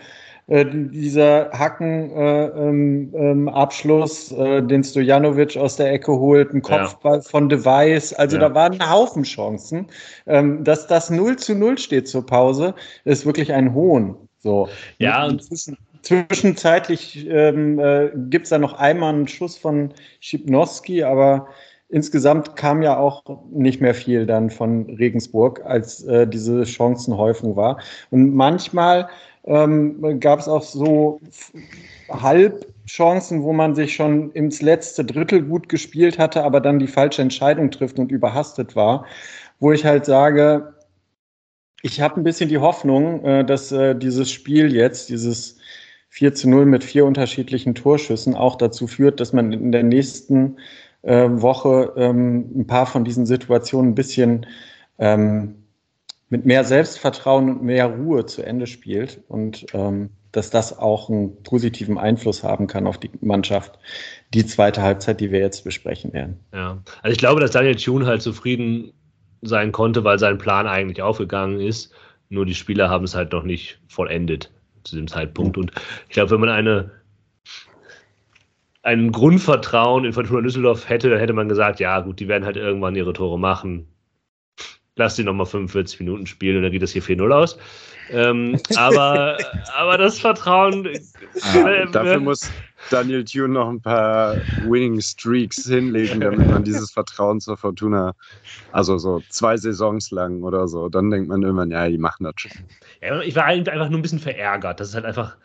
äh, dieser Hacken-Abschluss, äh, ähm, Abschluss, äh, den Stojanovic aus der Ecke holt, ein Kopfball von Device. Also, Ja. da waren ein Haufen Chancen. Ähm, dass das 0 zu 0 steht zur Pause, ist wirklich ein Hohn. So. Ja, und- Zwischen, zwischenzeitlich ähm, äh, gibt es da noch einmal einen Schuss von Schipnowski, aber insgesamt kam ja auch nicht mehr viel dann von Regensburg, als äh, diese Chancenhäufung war. Und manchmal ähm, gab es auch so Halbchancen, wo man sich schon ins letzte Drittel gut gespielt hatte, aber dann die falsche Entscheidung trifft und überhastet war, wo ich halt sage, ich habe ein bisschen die Hoffnung, äh, dass äh, dieses Spiel jetzt, dieses 4 zu 0 mit vier unterschiedlichen Torschüssen auch dazu führt, dass man in der nächsten äh, Woche ähm, ein paar von diesen Situationen ein bisschen ähm, mit mehr Selbstvertrauen und mehr Ruhe zu Ende spielt und ähm, dass das auch einen positiven Einfluss haben kann auf die Mannschaft, die zweite Halbzeit, die wir jetzt besprechen werden. Ja, also ich glaube, dass Daniel Thune halt zufrieden sein konnte, weil sein Plan eigentlich aufgegangen ist. Nur die Spieler haben es halt noch nicht vollendet zu dem Zeitpunkt. Und ich glaube, wenn man eine, ein Grundvertrauen in Fortuna Düsseldorf hätte, dann hätte man gesagt, ja gut, die werden halt irgendwann ihre Tore machen. Lass die nochmal 45 Minuten spielen und dann geht das hier 4-0 aus. Ähm, aber, (laughs) aber das Vertrauen. Ja, äh, dafür muss Daniel Thune noch ein paar Winning Streaks hinlegen, damit man dieses Vertrauen zur Fortuna, also so zwei Saisons lang oder so, dann denkt man irgendwann, ja, die machen das schon. Ja, ich war einfach nur ein bisschen verärgert. Das ist halt einfach,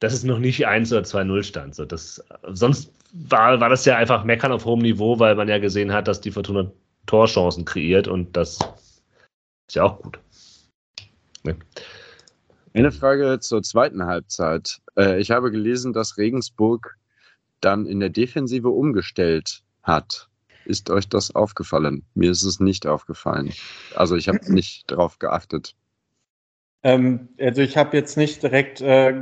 dass es noch nicht 1 oder 2-0 stand. So, das, sonst war, war das ja einfach Meckern auf hohem Niveau, weil man ja gesehen hat, dass die Fortuna Torchancen kreiert und das ist ja auch gut. Nee. Eine Frage zur zweiten Halbzeit. Äh, ich habe gelesen, dass Regensburg dann in der Defensive umgestellt hat. Ist euch das aufgefallen? Mir ist es nicht aufgefallen. Also ich habe nicht darauf geachtet. Ähm, also ich habe jetzt nicht direkt äh,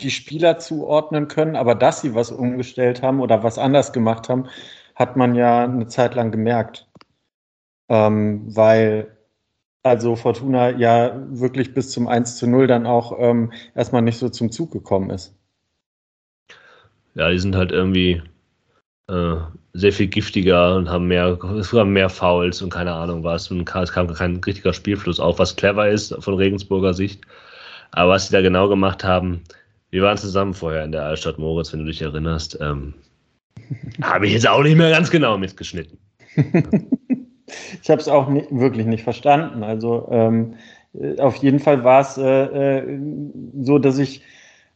die Spieler zuordnen können, aber dass sie was umgestellt haben oder was anders gemacht haben, hat man ja eine Zeit lang gemerkt. Ähm, weil also Fortuna ja wirklich bis zum 1 zu 0 dann auch ähm, erstmal nicht so zum Zug gekommen ist. Ja, die sind halt irgendwie äh, sehr viel giftiger und haben mehr, mehr Fouls und keine Ahnung was. Und es kam kein richtiger Spielfluss auf, was clever ist von Regensburger Sicht. Aber was sie da genau gemacht haben, wir waren zusammen vorher in der Altstadt Moritz, wenn du dich erinnerst. Ähm, (laughs) Habe ich jetzt auch nicht mehr ganz genau mitgeschnitten. (laughs) Ich habe es auch nicht, wirklich nicht verstanden. Also ähm, äh, auf jeden Fall war es äh, äh, so, dass ich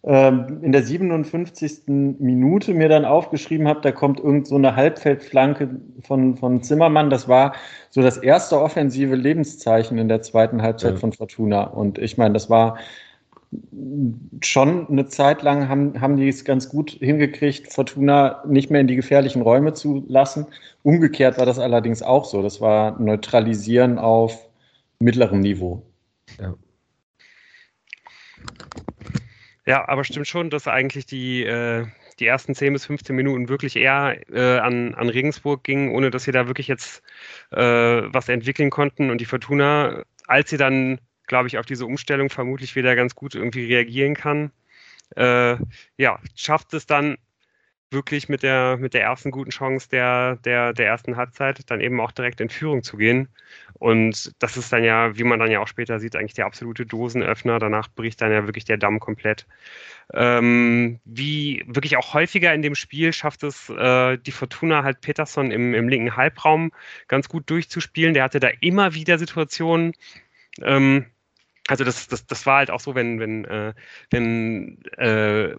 äh, in der 57. Minute mir dann aufgeschrieben habe, da kommt irgend so eine Halbfeldflanke von, von Zimmermann. Das war so das erste offensive Lebenszeichen in der zweiten Halbzeit ja. von Fortuna. Und ich meine, das war schon eine Zeit lang haben, haben die es ganz gut hingekriegt, Fortuna nicht mehr in die gefährlichen Räume zu lassen. Umgekehrt war das allerdings auch so. Das war Neutralisieren auf mittlerem Niveau. Ja. Ja, aber stimmt schon, dass eigentlich die, äh, die ersten 10 bis 15 Minuten wirklich eher äh, an, an Regensburg gingen, ohne dass sie da wirklich jetzt äh, was entwickeln konnten. Und die Fortuna, als sie dann glaube ich, auf diese Umstellung vermutlich wieder ganz gut irgendwie reagieren kann. Äh, ja, schafft es dann wirklich mit der, mit der ersten guten Chance der, der, der ersten Halbzeit dann eben auch direkt in Führung zu gehen. Und das ist dann ja, wie man dann ja auch später sieht, eigentlich der absolute Dosenöffner. Danach bricht dann ja wirklich der Damm komplett. Ähm, wie wirklich auch häufiger in dem Spiel schafft es äh, die Fortuna halt Peterson im, im linken Halbraum ganz gut durchzuspielen. Der hatte da immer wieder Situationen, ähm, also das, das, das war halt auch so, wenn, wenn, äh, wenn äh,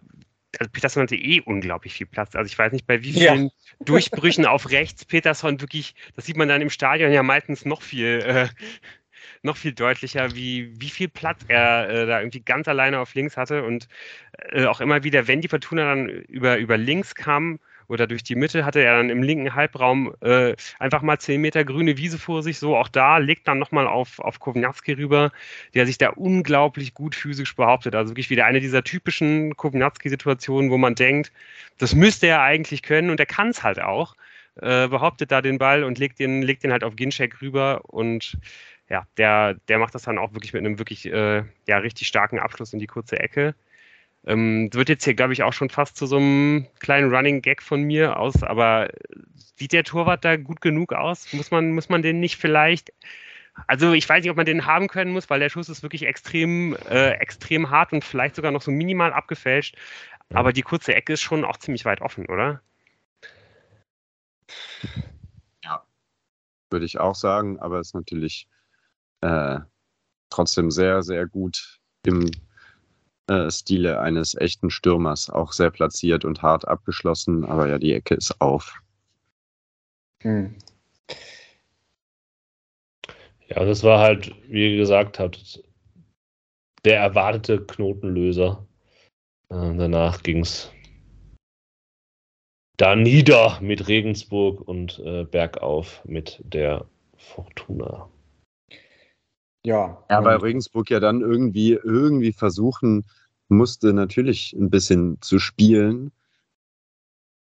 also Peterson hatte eh unglaublich viel Platz. Also ich weiß nicht, bei wie vielen ja. Durchbrüchen auf rechts Peterson wirklich, das sieht man dann im Stadion ja meistens noch viel, äh, noch viel deutlicher, wie, wie viel Platz er äh, da irgendwie ganz alleine auf links hatte und äh, auch immer wieder, wenn die Fortuna dann über, über links kam, oder durch die Mitte hatte er dann im linken Halbraum äh, einfach mal 10 Meter grüne Wiese vor sich. So auch da legt dann nochmal auf, auf Kovnatski rüber, der sich da unglaublich gut physisch behauptet. Also wirklich wieder eine dieser typischen Kovnatski-Situationen, wo man denkt, das müsste er eigentlich können und er kann es halt auch. Äh, behauptet da den Ball und legt den, legt den halt auf Ginchek rüber und ja, der, der macht das dann auch wirklich mit einem wirklich äh, ja, richtig starken Abschluss in die kurze Ecke. Ähm, wird jetzt hier, glaube ich, auch schon fast zu so einem kleinen Running Gag von mir aus, aber sieht der Torwart da gut genug aus? Muss man, muss man den nicht vielleicht also ich weiß nicht, ob man den haben können muss, weil der Schuss ist wirklich extrem, äh, extrem hart und vielleicht sogar noch so minimal abgefälscht. Aber die kurze Ecke ist schon auch ziemlich weit offen, oder? Ja, würde ich auch sagen, aber ist natürlich äh, trotzdem sehr, sehr gut im äh, Stile eines echten Stürmers, auch sehr platziert und hart abgeschlossen, aber ja, die Ecke ist auf. Hm. Ja, das war halt, wie ihr gesagt habt, der erwartete Knotenlöser. Äh, danach ging es da nieder mit Regensburg und äh, bergauf mit der Fortuna. Ja. Ja, weil Regensburg ja dann irgendwie, irgendwie versuchen musste, natürlich ein bisschen zu spielen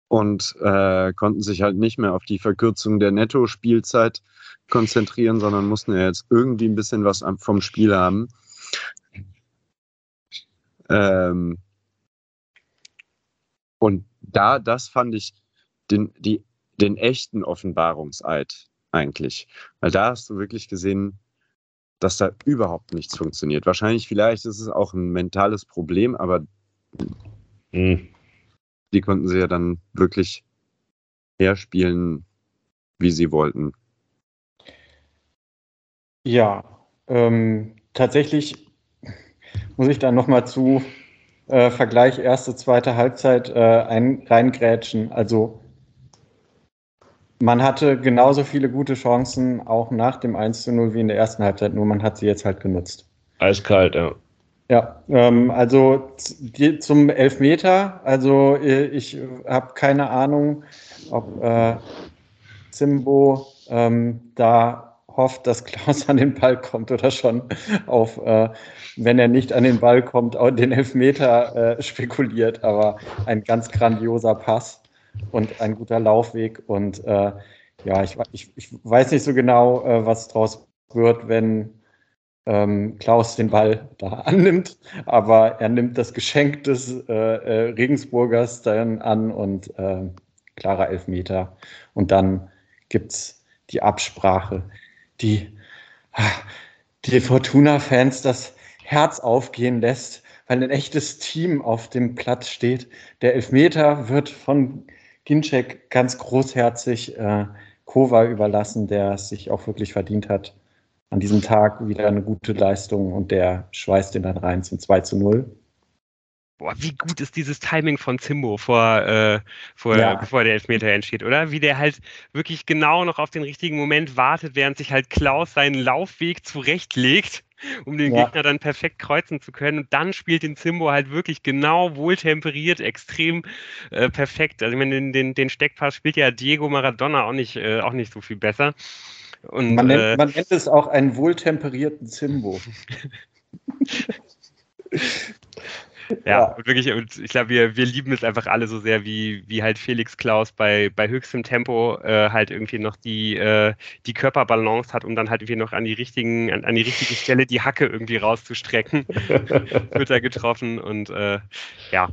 und äh, konnten sich halt nicht mehr auf die Verkürzung der Netto-Spielzeit konzentrieren, sondern mussten ja jetzt irgendwie ein bisschen was vom Spiel haben. Ähm, und da, das fand ich den, die, den echten Offenbarungseid eigentlich. Weil da hast du wirklich gesehen, dass da überhaupt nichts funktioniert. Wahrscheinlich, vielleicht ist es auch ein mentales Problem, aber mhm. die konnten sie ja dann wirklich herspielen, wie sie wollten. Ja, ähm, tatsächlich muss ich da nochmal zu äh, Vergleich erste, zweite Halbzeit äh, ein, reingrätschen. Also man hatte genauso viele gute Chancen auch nach dem 1 zu 0 wie in der ersten Halbzeit, nur man hat sie jetzt halt genutzt. Eiskalt, ja. Ja, ähm, also die, zum Elfmeter, also äh, ich habe keine Ahnung, ob äh, Zimbo ähm, da hofft, dass Klaus (laughs) an den Ball kommt oder schon auf, äh, wenn er nicht an den Ball kommt, auch den Elfmeter äh, spekuliert, aber ein ganz grandioser Pass und ein guter Laufweg. Und äh, ja, ich, ich, ich, weiß nicht so genau, äh, was draus wird, wenn ähm, Klaus den Ball da (laughs) annimmt, aber er nimmt das Geschenk des äh, äh, Regensburgers dann an und äh, klarer Elfmeter. Und dann gibt es die Absprache, die, die Fortuna-Fans das Herz aufgehen lässt, weil ein echtes Team auf dem Platz steht. Der Elfmeter wird von Ginczek ganz großherzig äh, Kova überlassen, der es sich auch wirklich verdient hat. An diesem Tag wieder eine gute Leistung und der schweißt ihn dann rein zum 2 zu 0. Boah, wie gut ist dieses Timing von Zimbo vor, äh, vor, ja. bevor der Elfmeter entsteht, oder? Wie der halt wirklich genau noch auf den richtigen Moment wartet, während sich halt Klaus seinen Laufweg zurechtlegt um den ja. Gegner dann perfekt kreuzen zu können. Und dann spielt den Zimbo halt wirklich genau wohltemperiert, extrem äh, perfekt. Also ich meine, den, den, den Steckpass spielt ja Diego Maradona auch nicht, äh, auch nicht so viel besser. Und, man, nennt, äh, man nennt es auch einen wohltemperierten Zimbo. (laughs) Ja. Und wirklich, und ich glaube, wir, wir lieben es einfach alle so sehr, wie, wie halt Felix Klaus bei, bei höchstem Tempo äh, halt irgendwie noch die, äh, die Körperbalance hat, um dann halt irgendwie noch an die richtigen, an, an die richtige Stelle die Hacke irgendwie rauszustrecken. (laughs) wird er getroffen und äh, ja,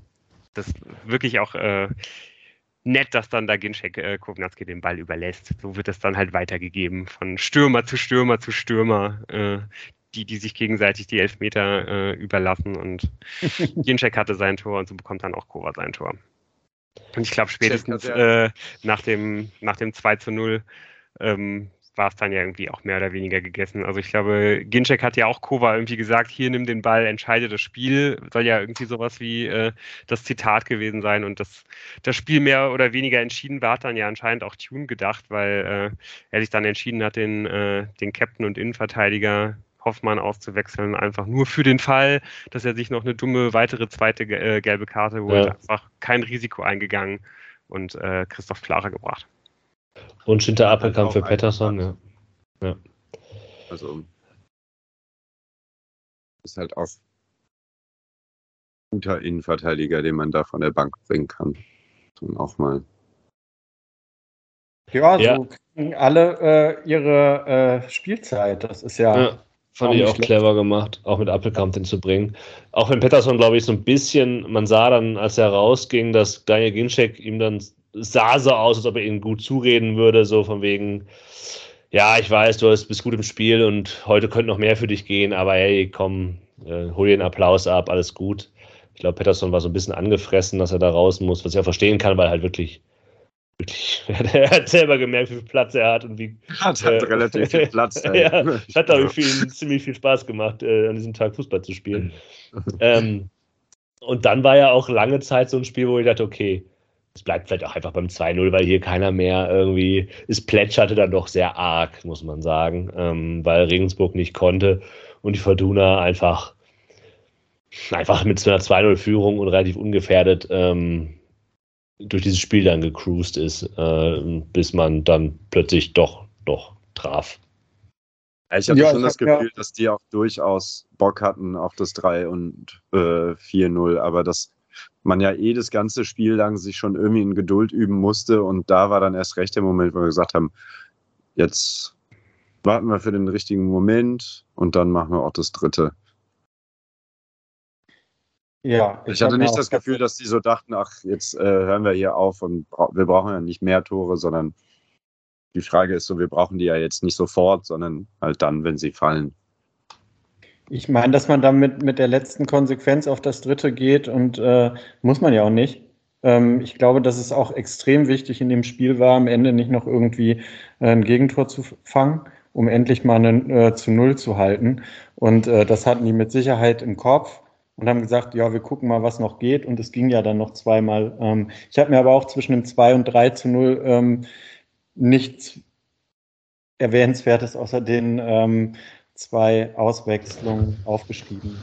das wirklich auch äh, nett, dass dann da Ginczek äh, Kownatski den Ball überlässt. So wird es dann halt weitergegeben von Stürmer zu Stürmer zu Stürmer. Äh, die, die sich gegenseitig die Elfmeter äh, überlassen und (laughs) Ginczek hatte sein Tor und so bekommt dann auch Kova sein Tor. Und ich glaube, spätestens äh, nach, dem, nach dem 2 zu 0 ähm, war es dann ja irgendwie auch mehr oder weniger gegessen. Also ich glaube, Ginczek hat ja auch Kova irgendwie gesagt, hier nimm den Ball, entscheide das Spiel. Soll ja irgendwie sowas wie äh, das Zitat gewesen sein. Und das, das Spiel mehr oder weniger entschieden war, hat dann ja anscheinend auch Tune gedacht, weil äh, er sich dann entschieden hat, den, äh, den Captain und Innenverteidiger Hoffmann auszuwechseln, einfach nur für den Fall, dass er sich noch eine dumme weitere zweite äh, gelbe Karte holt. Ja. Einfach kein Risiko eingegangen und äh, Christoph Klarer gebracht. Und Schinter Appelkamp für Pettersson, ja. ja. Also ist halt auch guter Innenverteidiger, den man da von der Bank bringen kann. Und auch mal. Ja, so ja. kriegen alle äh, ihre äh, Spielzeit. Das ist ja, ja. Fand auch ich auch schlecht. clever gemacht, auch mit Appelkamp den zu bringen. Auch wenn Pettersson, glaube ich, so ein bisschen, man sah dann, als er rausging, dass Daniel Ginczek ihm dann sah so aus, als ob er ihm gut zureden würde, so von wegen, ja, ich weiß, du bist gut im Spiel und heute könnte noch mehr für dich gehen, aber hey, komm, äh, hol dir einen Applaus ab, alles gut. Ich glaube, Pettersson war so ein bisschen angefressen, dass er da raus muss, was ich auch verstehen kann, weil halt wirklich wirklich, (laughs) er hat selber gemerkt, wie viel Platz er hat und wie. Hat, äh, hat relativ viel Platz. (laughs) ja, es (laughs) hat auch viel, ziemlich viel Spaß gemacht, äh, an diesem Tag Fußball zu spielen. ähm, und dann war ja auch lange Zeit so ein Spiel, wo ich dachte, okay, es bleibt vielleicht auch einfach beim 2-0, weil hier keiner mehr irgendwie, es plätscherte dann doch sehr arg, muss man sagen, ähm, weil Regensburg nicht konnte und die Fortuna einfach, einfach mit so einer 2-0-Führung und relativ ungefährdet ähm, durch dieses Spiel dann gecruised ist, äh, bis man dann plötzlich doch, doch traf. Ich hatte ja, schon das Gefühl, ja. dass die auch durchaus Bock hatten auf das 3 und äh, 4-0, aber dass man ja eh das ganze Spiel lang sich schon irgendwie in Geduld üben musste und da war dann erst recht der Moment, wo wir gesagt haben, jetzt warten wir für den richtigen Moment und dann machen wir auch das dritte. Ja, ich, ich hatte nicht das Gefühl, dass die so dachten, ach, jetzt äh, hören wir hier auf und bra wir brauchen ja nicht mehr Tore, sondern die Frage ist so, wir brauchen die ja jetzt nicht sofort, sondern halt dann, wenn sie fallen. Ich meine, dass man damit mit der letzten Konsequenz auf das dritte geht und äh, muss man ja auch nicht. Ähm, ich glaube, dass es auch extrem wichtig in dem Spiel war, am Ende nicht noch irgendwie äh, ein Gegentor zu fangen, um endlich mal einen, äh, zu Null zu halten. Und äh, das hatten die mit Sicherheit im Kopf und haben gesagt, ja, wir gucken mal, was noch geht. Und es ging ja dann noch zweimal. Ähm, ich habe mir aber auch zwischen dem 2 und 3 zu 0 ähm, nichts Erwähnenswertes außer den ähm, zwei Auswechslungen aufgeschrieben.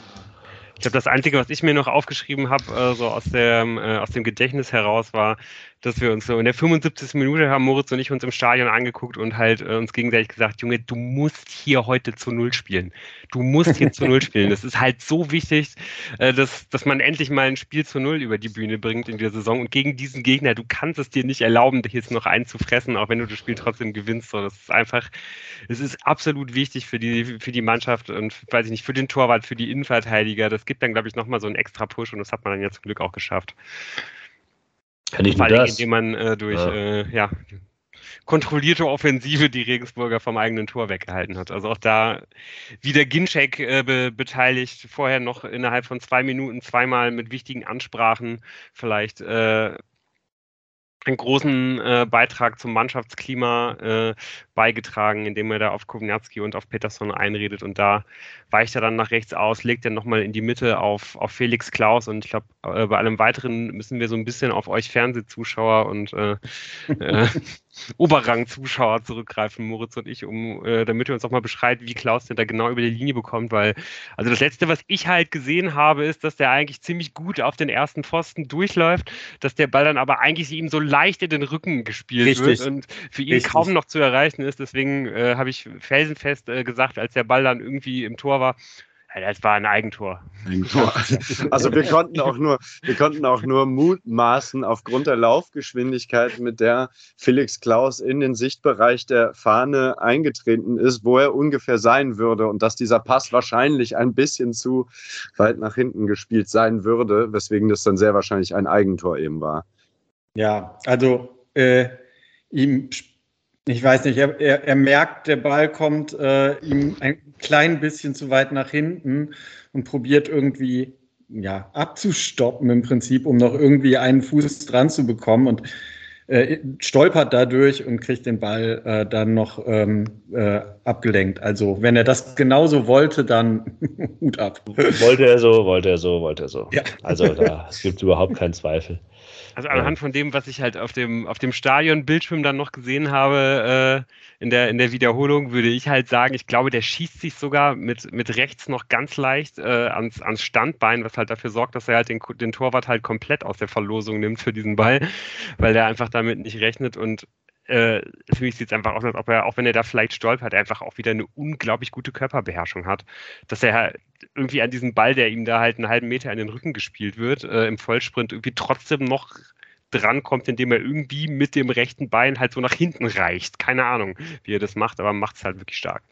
Ich glaube, das Einzige, was ich mir noch aufgeschrieben habe, äh, so aus, der, äh, aus dem Gedächtnis heraus, war, dass wir uns so in der 75. Minute haben Moritz und ich uns im Stadion angeguckt und halt äh, uns gegenseitig gesagt, Junge, du musst hier heute zu Null spielen. Du musst hier zu Null spielen. Das ist halt so wichtig, äh, dass, dass man endlich mal ein Spiel zu Null über die Bühne bringt in der Saison. Und gegen diesen Gegner, du kannst es dir nicht erlauben, hier jetzt noch einzufressen, auch wenn du das Spiel trotzdem gewinnst. So, das ist einfach, es ist absolut wichtig für die, für die Mannschaft und, weiß ich nicht, für den Torwart, für die Innenverteidiger. Das gibt dann, glaube ich, nochmal so einen extra Push und das hat man dann ja zum Glück auch geschafft. Ja, nicht Vor allem, indem man äh, durch ja. Äh, ja, kontrollierte Offensive die Regensburger vom eigenen Tor weggehalten hat. Also auch da wieder Ginczek äh, be beteiligt, vorher noch innerhalb von zwei Minuten zweimal mit wichtigen Ansprachen vielleicht äh, einen großen äh, Beitrag zum Mannschaftsklima äh, beigetragen, indem er da auf Kovnatski und auf Peterson einredet. Und da weicht er dann nach rechts aus, legt er nochmal in die Mitte auf, auf Felix Klaus. Und ich glaube, äh, bei allem Weiteren müssen wir so ein bisschen auf euch Fernsehzuschauer und äh, äh, (laughs) (laughs) Oberrang-Zuschauer zurückgreifen, Moritz und ich, um, äh, damit ihr uns auch mal beschreibt, wie Klaus denn da genau über die Linie bekommt, weil, also das Letzte, was ich halt gesehen habe, ist, dass der eigentlich ziemlich gut auf den ersten Pfosten durchläuft, dass der Ball dann aber eigentlich ihm so leicht in den Rücken gespielt Richtig. wird und für ihn Richtig. kaum noch zu erreichen ist. Deswegen äh, habe ich felsenfest äh, gesagt, als der Ball dann irgendwie im Tor war, das war ein Eigentor. Eigentor. (laughs) Also wir konnten auch nur, wir konnten auch nur mutmaßen aufgrund der Laufgeschwindigkeit, mit der Felix Klaus in den Sichtbereich der Fahne eingetreten ist, wo er ungefähr sein würde und dass dieser Pass wahrscheinlich ein bisschen zu weit nach hinten gespielt sein würde, weswegen das dann sehr wahrscheinlich ein Eigentor eben war. Ja, also äh, ihm ich weiß nicht, er, er, er merkt, der Ball kommt äh, ihm ein klein bisschen zu weit nach hinten und probiert irgendwie ja, abzustoppen im Prinzip, um noch irgendwie einen Fuß dran zu bekommen und äh, stolpert dadurch und kriegt den Ball äh, dann noch ähm, äh, abgelenkt. Also wenn er das genauso wollte, dann (laughs) Hut ab. Wollte er so, wollte er so, wollte er so. Ja. Also da, es gibt überhaupt keinen Zweifel. Also anhand von dem, was ich halt auf dem, auf dem Stadion-Bildschirm dann noch gesehen habe äh, in, der, in der Wiederholung, würde ich halt sagen, ich glaube, der schießt sich sogar mit, mit rechts noch ganz leicht äh, ans, ans Standbein, was halt dafür sorgt, dass er halt den, den Torwart halt komplett aus der Verlosung nimmt für diesen Ball, weil der einfach damit nicht rechnet. Und äh, für mich sieht es einfach aus, als ob er, auch wenn er da vielleicht stolpert, einfach auch wieder eine unglaublich gute Körperbeherrschung hat. Dass er halt irgendwie an diesen Ball, der ihm da halt einen halben Meter in den Rücken gespielt wird, äh, im Vollsprint irgendwie trotzdem noch drankommt, indem er irgendwie mit dem rechten Bein halt so nach hinten reicht. Keine Ahnung, wie er das macht, aber macht es halt wirklich stark.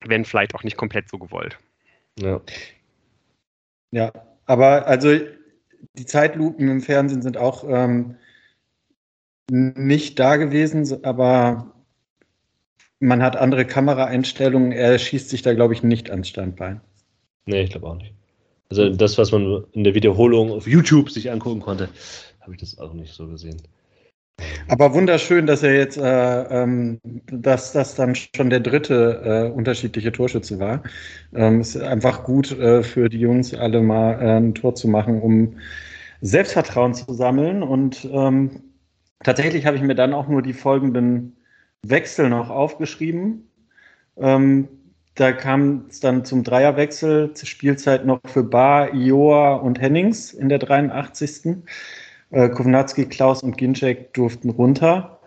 Wenn vielleicht auch nicht komplett so gewollt. Ja. Ja, aber also die Zeitlupen im Fernsehen sind auch ähm, nicht da gewesen, aber man hat andere Kameraeinstellungen. Er schießt sich da, glaube ich, nicht ans Standbein. Nee, ich glaube auch nicht. Also das, was man in der Wiederholung auf YouTube sich angucken konnte, habe ich das auch nicht so gesehen. Aber wunderschön, dass er jetzt, äh, ähm, dass das dann schon der dritte äh, unterschiedliche Torschütze war. Ähm, ist einfach gut äh, für die Jungs, alle mal äh, ein Tor zu machen, um Selbstvertrauen zu sammeln. Und ähm, tatsächlich habe ich mir dann auch nur die folgenden Wechsel noch aufgeschrieben. Ähm, da kam es dann zum Dreierwechsel, zur Spielzeit noch für Bar, Ioa und Hennings in der 83. Äh, Kovnatski, Klaus und Ginczek durften runter.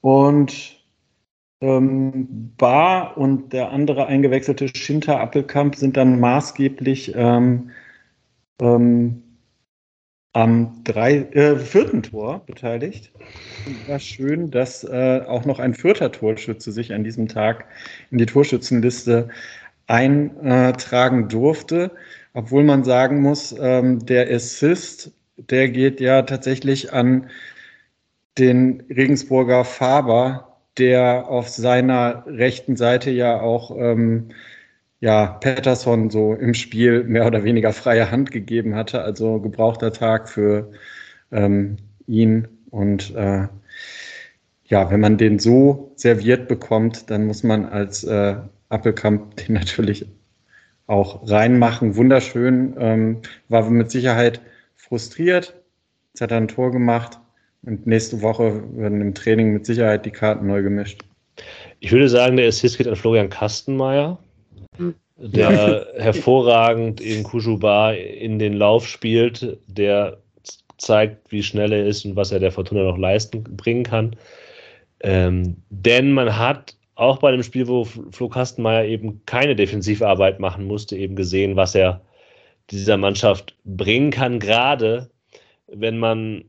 Und ähm, Bar und der andere eingewechselte Schinter Appelkamp sind dann maßgeblich ähm, ähm, am drei, äh, vierten Tor beteiligt. Und war schön, dass äh, auch noch ein vierter Torschütze sich an diesem Tag in die Torschützenliste eintragen durfte, obwohl man sagen muss, ähm, der Assist, der geht ja tatsächlich an den Regensburger Faber, der auf seiner rechten Seite ja auch ähm, ja, Patterson so im Spiel mehr oder weniger freie Hand gegeben hatte. Also gebrauchter Tag für ähm, ihn. Und äh, ja, wenn man den so serviert bekommt, dann muss man als äh, Appelkamp (laughs) den natürlich auch reinmachen. Wunderschön. Ähm, war mit Sicherheit frustriert. Jetzt hat er ein Tor gemacht. Und nächste Woche werden im Training mit Sicherheit die Karten neu gemischt. Ich würde sagen, der Assist geht an Florian Kastenmeier, der (laughs) hervorragend in Kujuba in den Lauf spielt, der zeigt, wie schnell er ist und was er der Fortuna noch leisten bringen kann. Ähm, denn man hat auch bei dem Spiel, wo Flo Kastenmeier eben keine Defensivarbeit machen musste, eben gesehen, was er dieser Mannschaft bringen kann, gerade wenn man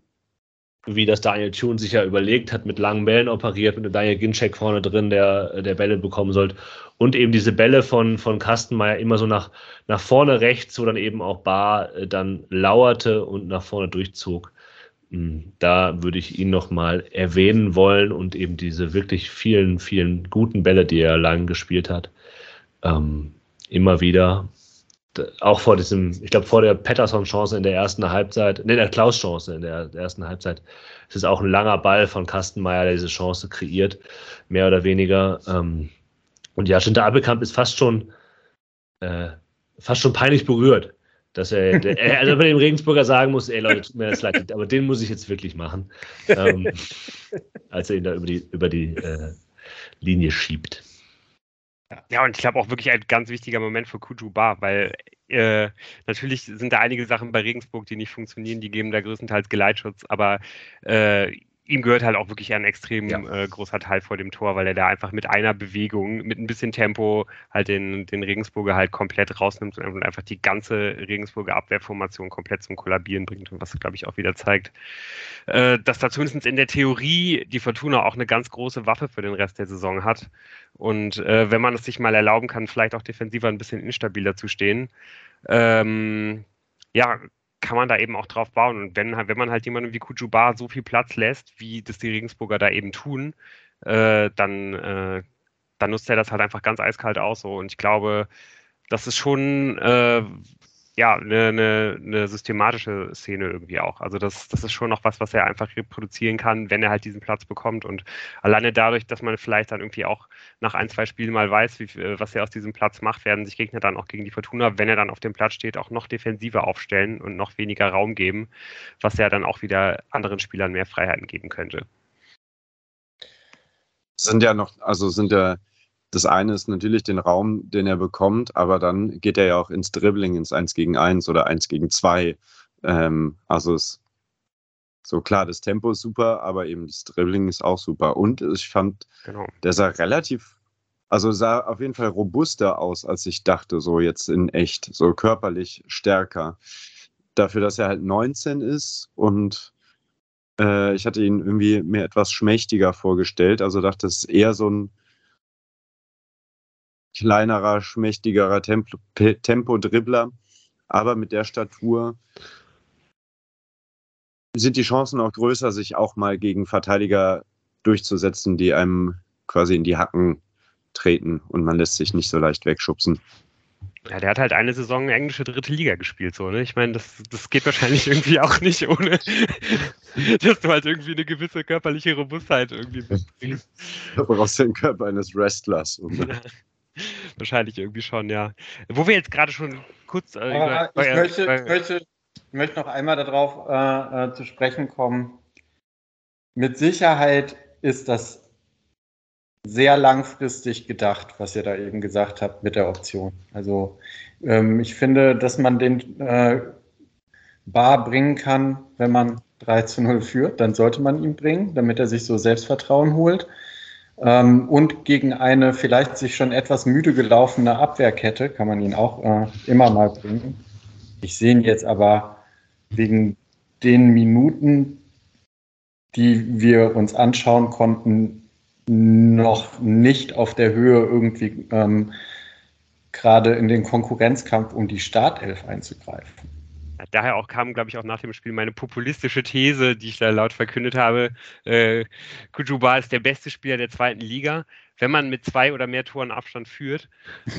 wie das Daniel Thune sich ja überlegt hat, mit langen Bällen operiert, mit Daniel Ginczek vorne drin, der, der Bälle bekommen sollte. Und eben diese Bälle von, von Kastenmeier immer so nach, nach vorne rechts, wo dann eben auch Bar äh, dann lauerte und nach vorne durchzog. Hm, da würde ich ihn nochmal erwähnen wollen und eben diese wirklich vielen, vielen guten Bälle, die er lang gespielt hat, ähm, immer wieder auch vor diesem, ich glaube, vor der Patterson-Chance in der ersten Halbzeit, ne, der Klaus-Chance in der, ersten Halbzeit, es ist auch ein langer Ball von Kastenmeier, der diese Chance kreiert, mehr oder weniger. Ähm, und ja, Schinter Appelkamp ist fast schon, äh, fast schon peinlich berührt, dass er, der, also bei dem Regensburger sagen muss, ey Leute, tut mir das leid, aber den muss ich jetzt wirklich machen, ähm, (laughs) als er ihn da über die, über die äh, Linie schiebt. Ja, und ich glaube auch wirklich ein ganz wichtiger Moment für Kuju Bar, weil äh, natürlich sind da einige Sachen bei Regensburg, die nicht funktionieren, die geben da größtenteils Geleitschutz, aber äh, ihm gehört halt auch wirklich ein extrem ja. äh, großer Teil vor dem Tor, weil er da einfach mit einer Bewegung, mit ein bisschen Tempo halt den, den Regensburger halt komplett rausnimmt und einfach die ganze Regensburger Abwehrformation komplett zum Kollabieren bringt und was, glaube ich, auch wieder zeigt, äh, dass da zumindest in der Theorie die Fortuna auch eine ganz große Waffe für den Rest der Saison hat. Und äh, wenn man es sich mal erlauben kann, vielleicht auch defensiver ein bisschen instabiler zu stehen, ähm, ja, kann man da eben auch drauf bauen. Und wenn, wenn man halt jemandem wie Kujuba so viel Platz lässt, wie das die Regensburger da eben tun, äh, dann, äh, dann nutzt er das halt einfach ganz eiskalt aus. So. Und ich glaube, das ist schon äh, ja, eine, eine, eine, systematische Szene irgendwie auch. Also das, das ist schon noch was, was er einfach reproduzieren kann, wenn er halt diesen Platz bekommt. Und alleine dadurch, dass man vielleicht dann irgendwie auch nach ein, zwei Spielen mal weiß, wie, was er aus diesem Platz macht, werden sich Gegner dann auch gegen die Fortuna, wenn er dann auf dem Platz steht, auch noch defensiver aufstellen und noch weniger Raum geben, was ja dann auch wieder anderen Spielern mehr Freiheiten geben könnte. Sind ja noch, also sind ja das eine ist natürlich den Raum, den er bekommt, aber dann geht er ja auch ins Dribbling, ins 1 gegen 1 oder 1 gegen 2. Ähm, also es so klar, das Tempo ist super, aber eben das Dribbling ist auch super. Und ich fand, genau. der sah relativ, also sah auf jeden Fall robuster aus, als ich dachte, so jetzt in echt, so körperlich stärker. Dafür, dass er halt 19 ist und äh, ich hatte ihn irgendwie mir etwas schmächtiger vorgestellt. Also dachte, es ist eher so ein kleinerer, schmächtigerer Tempo, Tempo-Dribbler. Aber mit der Statur sind die Chancen auch größer, sich auch mal gegen Verteidiger durchzusetzen, die einem quasi in die Hacken treten und man lässt sich nicht so leicht wegschubsen. Ja, der hat halt eine Saison englische dritte Liga gespielt, so, ne? Ich meine, das, das geht wahrscheinlich (laughs) irgendwie auch nicht ohne, (laughs) dass du halt irgendwie eine gewisse körperliche Robustheit irgendwie mitbringst. (laughs) Du brauchst den Körper eines Wrestlers. Oder? Wahrscheinlich irgendwie schon, ja. Wo wir jetzt gerade schon kurz. Äh, über, ich, äh, möchte, äh, ich, möchte, ich möchte noch einmal darauf äh, äh, zu sprechen kommen. Mit Sicherheit ist das sehr langfristig gedacht, was ihr da eben gesagt habt mit der Option. Also ähm, ich finde, dass man den äh, Bar bringen kann, wenn man 3 zu 0 führt, dann sollte man ihn bringen, damit er sich so Selbstvertrauen holt. Ähm, und gegen eine vielleicht sich schon etwas müde gelaufene Abwehrkette kann man ihn auch äh, immer mal bringen. Ich sehe ihn jetzt aber wegen den Minuten, die wir uns anschauen konnten, noch nicht auf der Höhe irgendwie ähm, gerade in den Konkurrenzkampf um die Startelf einzugreifen. Daher auch kam, glaube ich, auch nach dem Spiel meine populistische These, die ich da laut verkündet habe. Äh, Kujuba ist der beste Spieler der zweiten Liga wenn man mit zwei oder mehr Toren Abstand führt.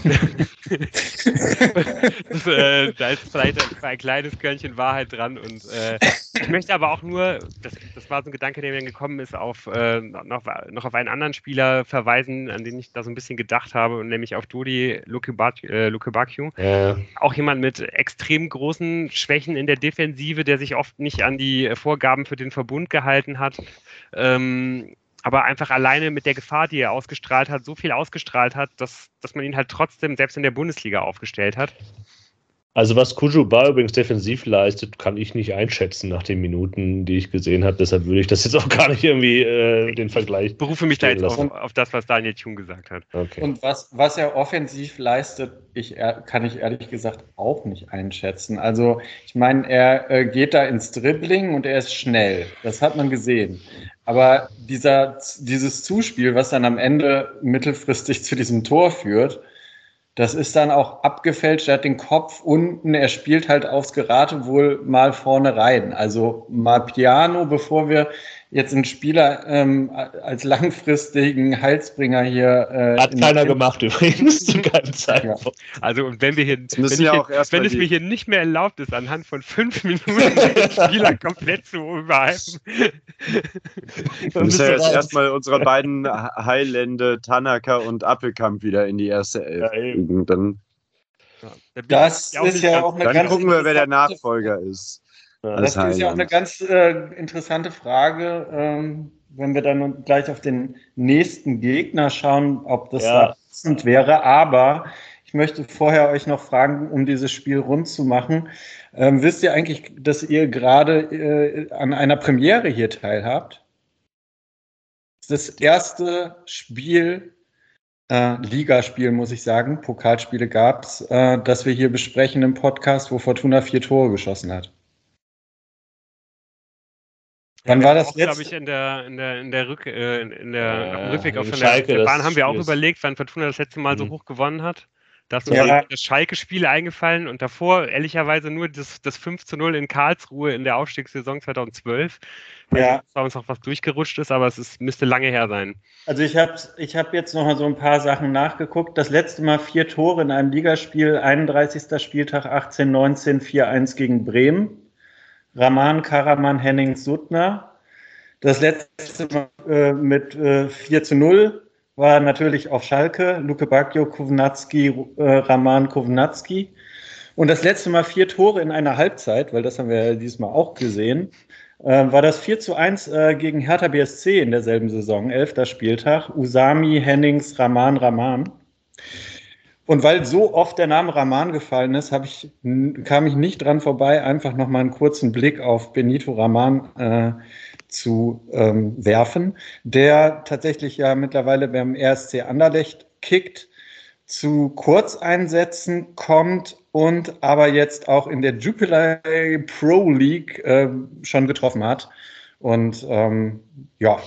das, (laughs) (laughs) äh, da ist vielleicht ein, kleines Körnchen Wahrheit dran. Und äh, ich möchte aber auch nur, das, das, war so ein Gedanke, der mir dann gekommen ist, auf, äh, noch, noch auf einen anderen Spieler verweisen, an den ich da so ein bisschen gedacht habe, und nämlich auf Dodi Lukebakio. Äh, ja. Auch jemand mit extrem großen Schwächen in der Defensive, der sich oft nicht an die Vorgaben für den Verbund gehalten hat. Ähm, aber einfach alleine mit der Gefahr, die er ausgestrahlt hat, so viel ausgestrahlt hat, dass, dass man ihn halt trotzdem selbst in der Bundesliga aufgestellt hat. Also was Kujuba übrigens defensiv leistet, kann ich nicht einschätzen nach den Minuten, die ich gesehen habe. Deshalb würde ich das jetzt auch (laughs) gar nicht irgendwie äh, den Vergleich. Ich berufe mich da jetzt auf, auf, das, was Daniel Thun gesagt hat. Okay. Und was, was er offensiv leistet, ich, kann ich ehrlich gesagt auch nicht einschätzen. Also ich meine, er äh, geht da ins Dribbling und er ist schnell. Das hat man gesehen. Aber dieser, dieses Zuspiel, was dann am Ende mittelfristig (laughs) zu diesem Tor führt, das ist dann auch abgefälscht. Er hat den Kopf unten, er spielt halt aufs Geratewohl mal vorne rein. Also mal Piano, bevor wir jetzt einen Spieler ähm, als langfristigen Heilsbringer hier. Äh, Hat keiner gemacht übrigens zu keinem Zeitpunkt. Ja. Also und wenn wir hier, wenn, ja hier, wenn es mir hier nicht mehr erlaubt ist, anhand von fünf Minuten (laughs) den Spieler komplett zu überhalten. Wir müssen ja jetzt erstmal unsere beiden Heilände, Tanaka und Appelkamp wieder in die erste Elf. Ja, dann, das ist ja auch eine dann ganz gucken wir, wer der Nachfolger ist. Das ist ja auch eine ganz äh, interessante Frage, ähm, wenn wir dann gleich auf den nächsten Gegner schauen, ob das ja. passend wäre. Aber ich möchte vorher euch noch fragen, um dieses Spiel rund zu machen. Ähm, wisst ihr eigentlich, dass ihr gerade äh, an einer Premiere hier teilhabt? Das erste Spiel, äh, Ligaspiel, muss ich sagen, Pokalspiele gab es, äh, das wir hier besprechen im Podcast, wo Fortuna vier Tore geschossen hat. Wann war das jetzt? glaube ich, in der, in der, in der, Rück, äh, in der äh, Rückweg auf der, der Bahn haben wir auch überlegt, wann Fortuna das letzte Mal mhm. so hoch gewonnen hat. Da ist uns ja. das Schalke-Spiel eingefallen und davor ehrlicherweise nur das, das 5 zu 0 in Karlsruhe in der Aufstiegssaison 2012. Ja. Weil uns noch was durchgerutscht ist, aber es ist, müsste lange her sein. Also ich habe ich hab jetzt noch mal so ein paar Sachen nachgeguckt. Das letzte Mal vier Tore in einem Ligaspiel, 31. Spieltag 18, 19, 4-1 gegen Bremen. Raman Karaman Henning Suttner. Das letzte Mal äh, mit äh, 4 zu 0 war natürlich auf Schalke, Luke Bacchio, Kovnatski, äh, Raman Kovnatski. Und das letzte Mal vier Tore in einer Halbzeit, weil das haben wir ja diesmal auch gesehen, äh, war das 4 zu 1 äh, gegen Hertha BSC in derselben Saison, elfter Spieltag. Usami, Hennings, Raman, Raman. Und weil so oft der Name Rahman gefallen ist, ich, kam ich nicht dran vorbei, einfach nochmal einen kurzen Blick auf Benito Rahman äh, zu ähm, werfen, der tatsächlich ja mittlerweile beim RSC Anderlecht kickt, zu Kurzeinsätzen kommt und aber jetzt auch in der Jupiler Pro League äh, schon getroffen hat. Und ähm, ja,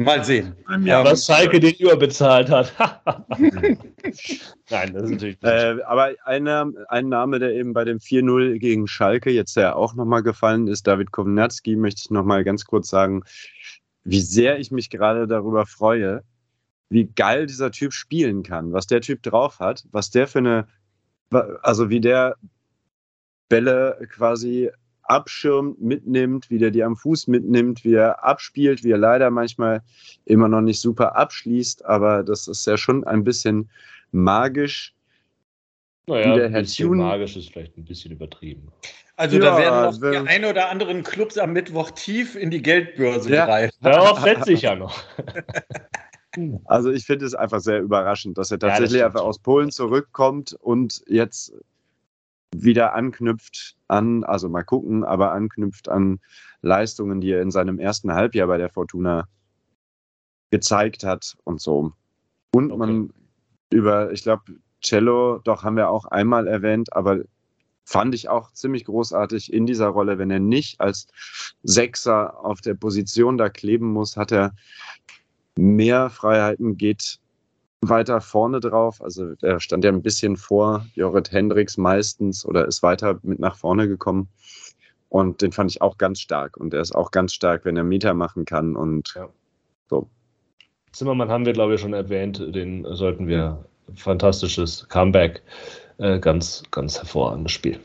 Mal sehen. Ja, was Schalke den überbezahlt hat. (laughs) Nein, das ist natürlich. Äh, aber einer, ein Name, der eben bei dem 4-0 gegen Schalke jetzt ja auch nochmal gefallen ist, David Kovnatski, möchte ich nochmal ganz kurz sagen, wie sehr ich mich gerade darüber freue, wie geil dieser Typ spielen kann, was der Typ drauf hat, was der für eine, also wie der Bälle quasi abschirmt, mitnimmt, wie der die am Fuß mitnimmt, wie er abspielt, wie er leider manchmal immer noch nicht super abschließt, aber das ist ja schon ein bisschen magisch. Naja, der ein bisschen Tune. magisch ist vielleicht ein bisschen übertrieben. Also ja, da werden noch die ein oder anderen Clubs am Mittwoch tief in die Geldbörse ja. greifen. (laughs) Darauf setze ich ja noch. Also ich finde es einfach sehr überraschend, dass er tatsächlich ja, das einfach aus Polen zurückkommt und jetzt wieder anknüpft an, also mal gucken, aber anknüpft an Leistungen, die er in seinem ersten Halbjahr bei der Fortuna gezeigt hat und so. Und okay. man über, ich glaube, Cello, doch haben wir auch einmal erwähnt, aber fand ich auch ziemlich großartig in dieser Rolle. Wenn er nicht als Sechser auf der Position da kleben muss, hat er mehr Freiheiten, geht weiter vorne drauf. Also er stand ja ein bisschen vor Jorrit Hendricks meistens oder ist weiter mit nach vorne gekommen. Und den fand ich auch ganz stark. Und er ist auch ganz stark, wenn er Meter machen kann und ja. so. Zimmermann haben wir, glaube ich, schon erwähnt. Den sollten wir fantastisches Comeback. Äh, ganz, ganz hervorragendes Spiel.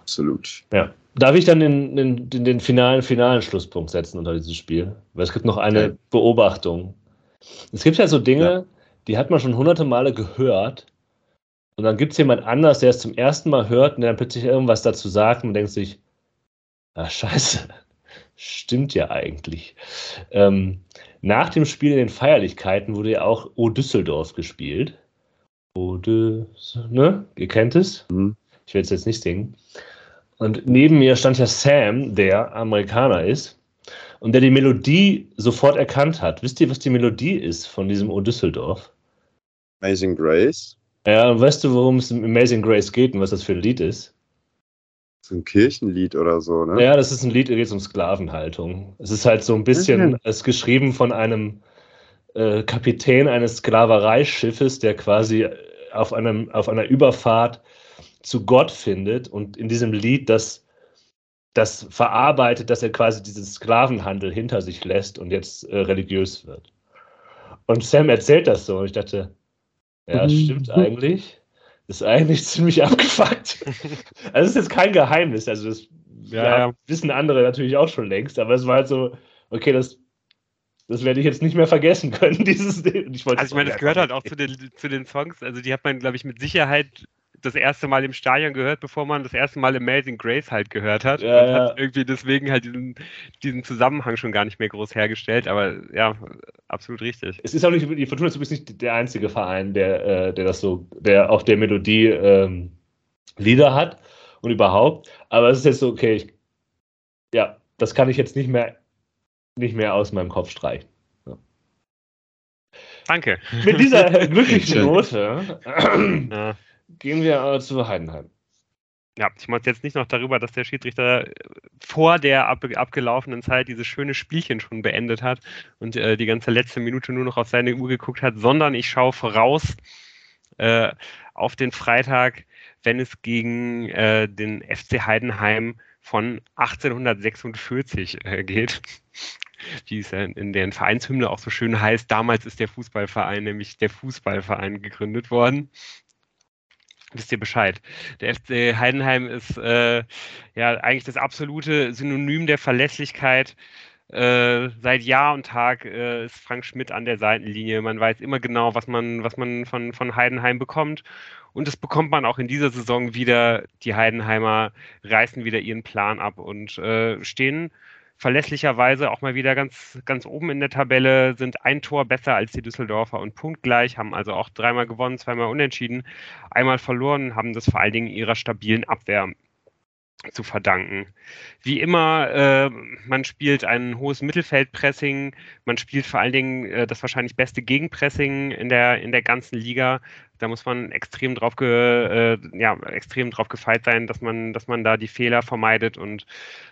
Absolut. Ja. Darf ich dann den, den, den, finalen, finalen Schlusspunkt setzen unter dieses Spiel? Weil es gibt noch eine okay. Beobachtung. Es gibt ja so Dinge, ja. Die hat man schon hunderte Male gehört. Und dann gibt es jemand anders, der es zum ersten Mal hört und der dann plötzlich irgendwas dazu sagt und denkt sich, ah, scheiße, (laughs) stimmt ja eigentlich. Ähm, nach dem Spiel in den Feierlichkeiten wurde ja auch O Düsseldorf gespielt. O ne? Ihr kennt es? Mhm. Ich will es jetzt nicht singen. Und neben mir stand ja Sam, der Amerikaner ist und der die Melodie sofort erkannt hat. Wisst ihr, was die Melodie ist von diesem O Düsseldorf? Amazing Grace. Ja, und weißt du, worum es im Amazing Grace geht und was das für ein Lied ist? So ein Kirchenlied oder so, ne? Ja, das ist ein Lied, da geht es um Sklavenhaltung. Es ist halt so ein bisschen, mhm. es ist geschrieben von einem äh, Kapitän eines Sklavereischiffes, der quasi auf, einem, auf einer Überfahrt zu Gott findet und in diesem Lied das, das verarbeitet, dass er quasi diesen Sklavenhandel hinter sich lässt und jetzt äh, religiös wird. Und Sam erzählt das so und ich dachte, ja, mhm. stimmt eigentlich. Ist eigentlich (laughs) ziemlich abgefuckt. (laughs) also es ist jetzt kein Geheimnis, also das ja, ja, wissen andere natürlich auch schon längst, aber es war halt so, okay, das, das werde ich jetzt nicht mehr vergessen (laughs) können, dieses ich Also ich meine, das gehört halt auch zu den, zu den Songs, also die hat man, glaube ich, mit Sicherheit das erste Mal im Stadion gehört, bevor man das erste Mal Amazing Grace halt gehört hat. Ja, und hat irgendwie deswegen halt diesen, diesen Zusammenhang schon gar nicht mehr groß hergestellt. Aber ja, absolut richtig. Es ist auch nicht, die Fortuna ist übrigens nicht der einzige Verein, der, äh, der das so, der auf der Melodie ähm, Lieder hat und überhaupt. Aber es ist jetzt so, okay, ich, ja, das kann ich jetzt nicht mehr, nicht mehr aus meinem Kopf streichen. Danke. Mit dieser (laughs) glücklichen Note. ja Gehen wir äh, zu Heidenheim. Ja, ich muss jetzt nicht noch darüber, dass der Schiedsrichter äh, vor der ab, abgelaufenen Zeit dieses schöne Spielchen schon beendet hat und äh, die ganze letzte Minute nur noch auf seine Uhr geguckt hat, sondern ich schaue voraus äh, auf den Freitag, wenn es gegen äh, den FC Heidenheim von 1846 äh, geht. Wie es in deren Vereinshymne auch so schön heißt, damals ist der Fußballverein nämlich der Fußballverein gegründet worden wisst ihr Bescheid. Der FC Heidenheim ist äh, ja eigentlich das absolute Synonym der Verlässlichkeit. Äh, seit Jahr und Tag äh, ist Frank Schmidt an der Seitenlinie. Man weiß immer genau, was man, was man von, von Heidenheim bekommt. Und das bekommt man auch in dieser Saison wieder. Die Heidenheimer reißen wieder ihren Plan ab und äh, stehen verlässlicherweise auch mal wieder ganz, ganz oben in der Tabelle, sind ein Tor besser als die Düsseldorfer und punktgleich, haben also auch dreimal gewonnen, zweimal unentschieden, einmal verloren, haben das vor allen Dingen ihrer stabilen Abwehr zu verdanken. Wie immer, äh, man spielt ein hohes Mittelfeldpressing, man spielt vor allen Dingen äh, das wahrscheinlich beste Gegenpressing in der, in der ganzen Liga. Da muss man extrem drauf, ge, äh, ja, extrem drauf gefeit sein, dass man, dass man da die Fehler vermeidet und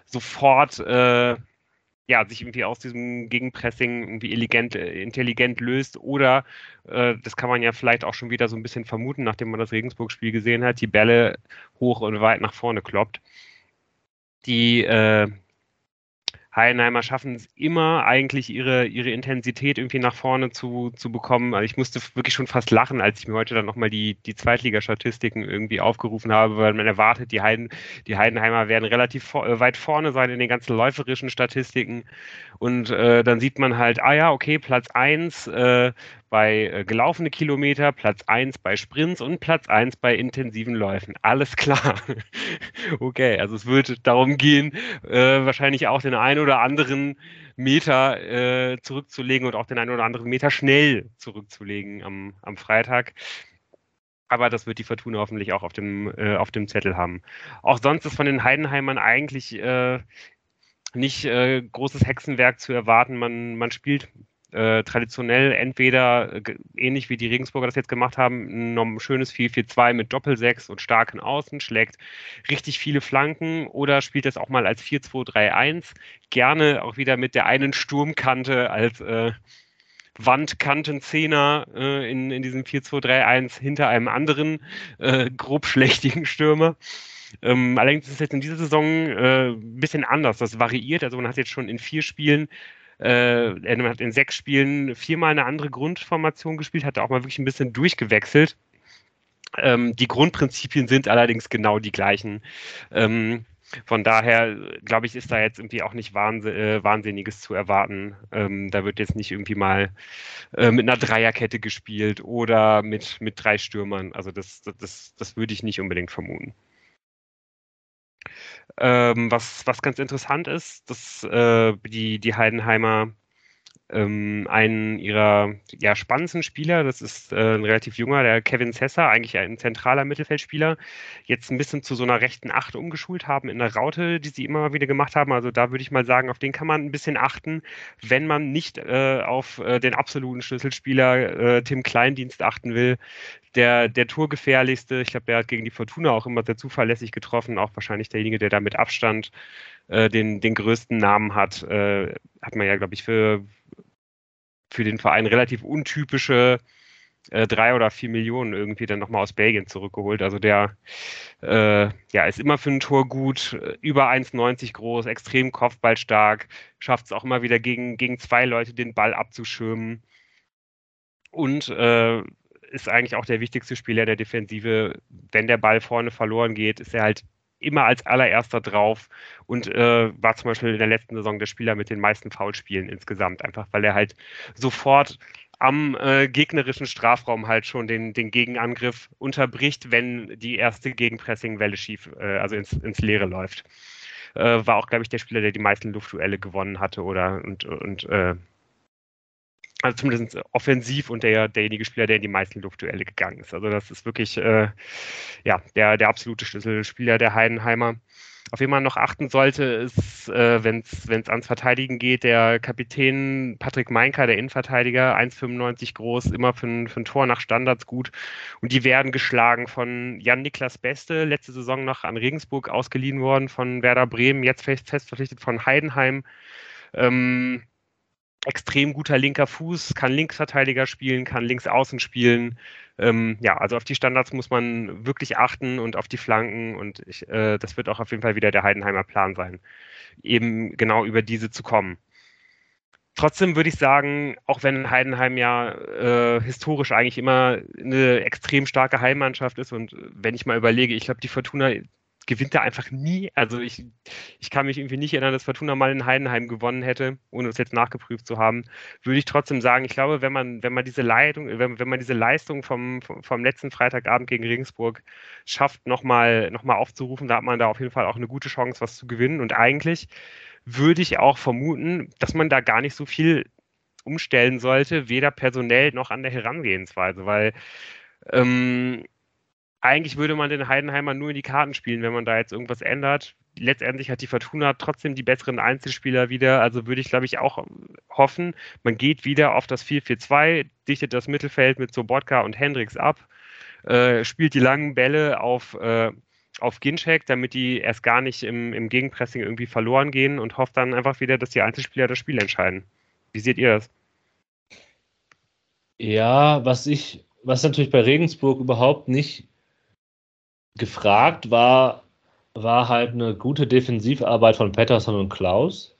sofort äh, ja, sich irgendwie aus diesem Gegenpressing irgendwie elegant, intelligent löst oder, äh, das kann man ja vielleicht auch schon wieder so ein bisschen vermuten, nachdem man das Regensburg-Spiel gesehen hat, die Bälle hoch und weit nach vorne kloppt. Die, äh, Heidenheimer schaffen es immer eigentlich ihre, ihre Intensität irgendwie nach vorne zu, zu bekommen. Also ich musste wirklich schon fast lachen, als ich mir heute dann nochmal die, die Zweitligastatistiken irgendwie aufgerufen habe, weil man erwartet, die, Heiden, die Heidenheimer werden relativ vor, äh, weit vorne sein in den ganzen läuferischen Statistiken. Und äh, dann sieht man halt, ah ja, okay, Platz 1 äh, bei äh, gelaufene Kilometer, Platz 1 bei Sprints und Platz 1 bei intensiven Läufen. Alles klar. (laughs) okay, also es wird darum gehen, äh, wahrscheinlich auch den einen oder anderen Meter äh, zurückzulegen und auch den einen oder anderen Meter schnell zurückzulegen am, am Freitag. Aber das wird die Fortuna hoffentlich auch auf dem, äh, auf dem Zettel haben. Auch sonst ist von den Heidenheimern eigentlich äh, nicht äh, großes Hexenwerk zu erwarten. Man, man spielt äh, traditionell entweder äh, ähnlich wie die Regensburger das jetzt gemacht haben, ein schönes 4-4-2 mit Doppel-6 und starken Außen, schlägt richtig viele Flanken oder spielt das auch mal als 4-2-3-1, gerne auch wieder mit der einen Sturmkante als äh, Wandkantenzehner äh, in, in diesem 4-2-3-1 hinter einem anderen äh, grob schlechtigen Stürmer. Ähm, allerdings ist es jetzt in dieser Saison äh, ein bisschen anders. Das variiert. Also man hat jetzt schon in vier Spielen äh, er hat in sechs Spielen viermal eine andere Grundformation gespielt, hat auch mal wirklich ein bisschen durchgewechselt. Ähm, die Grundprinzipien sind allerdings genau die gleichen. Ähm, von daher, glaube ich, ist da jetzt irgendwie auch nicht Wahnsinn, äh, Wahnsinniges zu erwarten. Ähm, da wird jetzt nicht irgendwie mal äh, mit einer Dreierkette gespielt oder mit, mit drei Stürmern. Also das, das, das würde ich nicht unbedingt vermuten. Ähm, was, was ganz interessant ist, dass äh, die, die Heidenheimer ähm, einen ihrer ja, spannendsten Spieler, das ist äh, ein relativ junger, der Kevin Sessa, eigentlich ein zentraler Mittelfeldspieler, jetzt ein bisschen zu so einer rechten Acht umgeschult haben in der Raute, die sie immer wieder gemacht haben. Also da würde ich mal sagen, auf den kann man ein bisschen achten, wenn man nicht äh, auf äh, den absoluten Schlüsselspieler äh, Tim Kleindienst achten will. Der, der Tourgefährlichste, ich glaube, der hat gegen die Fortuna auch immer sehr zuverlässig getroffen, auch wahrscheinlich derjenige, der da mit Abstand äh, den, den größten Namen hat, äh, hat man ja, glaube ich, für für den Verein relativ untypische äh, drei oder vier Millionen irgendwie dann nochmal aus Belgien zurückgeholt. Also der äh, ja, ist immer für ein Tor gut, über 1,90 groß, extrem kopfballstark, schafft es auch immer wieder gegen, gegen zwei Leute den Ball abzuschirmen und äh, ist eigentlich auch der wichtigste Spieler der Defensive. Wenn der Ball vorne verloren geht, ist er halt immer als allererster drauf und äh, war zum Beispiel in der letzten Saison der Spieler mit den meisten Foulspielen insgesamt, einfach weil er halt sofort am äh, gegnerischen Strafraum halt schon den, den Gegenangriff unterbricht, wenn die erste Gegenpressing-Welle schief, äh, also ins, ins Leere läuft. Äh, war auch, glaube ich, der Spieler, der die meisten Luftduelle gewonnen hatte oder und, und äh, also zumindest offensiv und der, derjenige Spieler, der in die meisten Luftduelle gegangen ist. Also das ist wirklich äh, ja, der, der absolute Schlüsselspieler der Heidenheimer. Auf wen man noch achten sollte, ist, äh, wenn es ans Verteidigen geht, der Kapitän Patrick Meinker, der Innenverteidiger, 1,95 groß, immer für ein, für ein Tor nach Standards gut. Und die werden geschlagen von Jan-Niklas Beste, letzte Saison noch an Regensburg ausgeliehen worden von Werder Bremen, jetzt fest, fest verpflichtet von Heidenheim. Ähm, extrem guter linker Fuß, kann Linksverteidiger spielen, kann Linksaußen spielen. Ähm, ja, also auf die Standards muss man wirklich achten und auf die Flanken und ich, äh, das wird auch auf jeden Fall wieder der Heidenheimer Plan sein, eben genau über diese zu kommen. Trotzdem würde ich sagen, auch wenn Heidenheim ja äh, historisch eigentlich immer eine extrem starke Heimmannschaft ist und wenn ich mal überlege, ich glaube, die Fortuna gewinnt er einfach nie. Also ich, ich kann mich irgendwie nicht erinnern, dass Fortuna mal in Heidenheim gewonnen hätte, ohne es jetzt nachgeprüft zu haben. Würde ich trotzdem sagen, ich glaube, wenn man, wenn man diese Leitung, wenn, wenn man diese Leistung vom, vom letzten Freitagabend gegen Regensburg schafft, nochmal noch mal aufzurufen, da hat man da auf jeden Fall auch eine gute Chance, was zu gewinnen. Und eigentlich würde ich auch vermuten, dass man da gar nicht so viel umstellen sollte, weder personell noch an der Herangehensweise, weil ähm, eigentlich würde man den Heidenheimer nur in die Karten spielen, wenn man da jetzt irgendwas ändert. Letztendlich hat die Fortuna trotzdem die besseren Einzelspieler wieder. Also würde ich, glaube ich, auch hoffen, man geht wieder auf das 4-4-2, dichtet das Mittelfeld mit Sobotka und Hendricks ab, äh, spielt die langen Bälle auf, äh, auf Ginczek, damit die erst gar nicht im, im Gegenpressing irgendwie verloren gehen und hofft dann einfach wieder, dass die Einzelspieler das Spiel entscheiden. Wie seht ihr das? Ja, was ich, was natürlich bei Regensburg überhaupt nicht gefragt war, war halt eine gute Defensivarbeit von Pettersson und Klaus.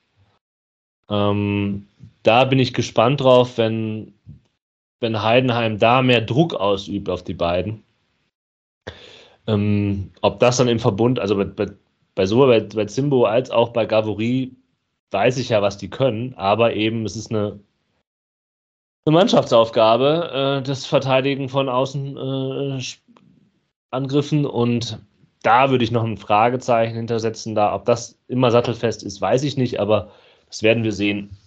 Ähm, da bin ich gespannt drauf, wenn, wenn Heidenheim da mehr Druck ausübt auf die beiden. Ähm, ob das dann im Verbund, also bei, bei, bei sowohl bei, bei Zimbo als auch bei Gavori weiß ich ja, was die können, aber eben es ist eine, eine Mannschaftsaufgabe, äh, das Verteidigen von Außen äh, Angriffen und da würde ich noch ein Fragezeichen hintersetzen. Da, ob das immer sattelfest ist, weiß ich nicht, aber das werden wir sehen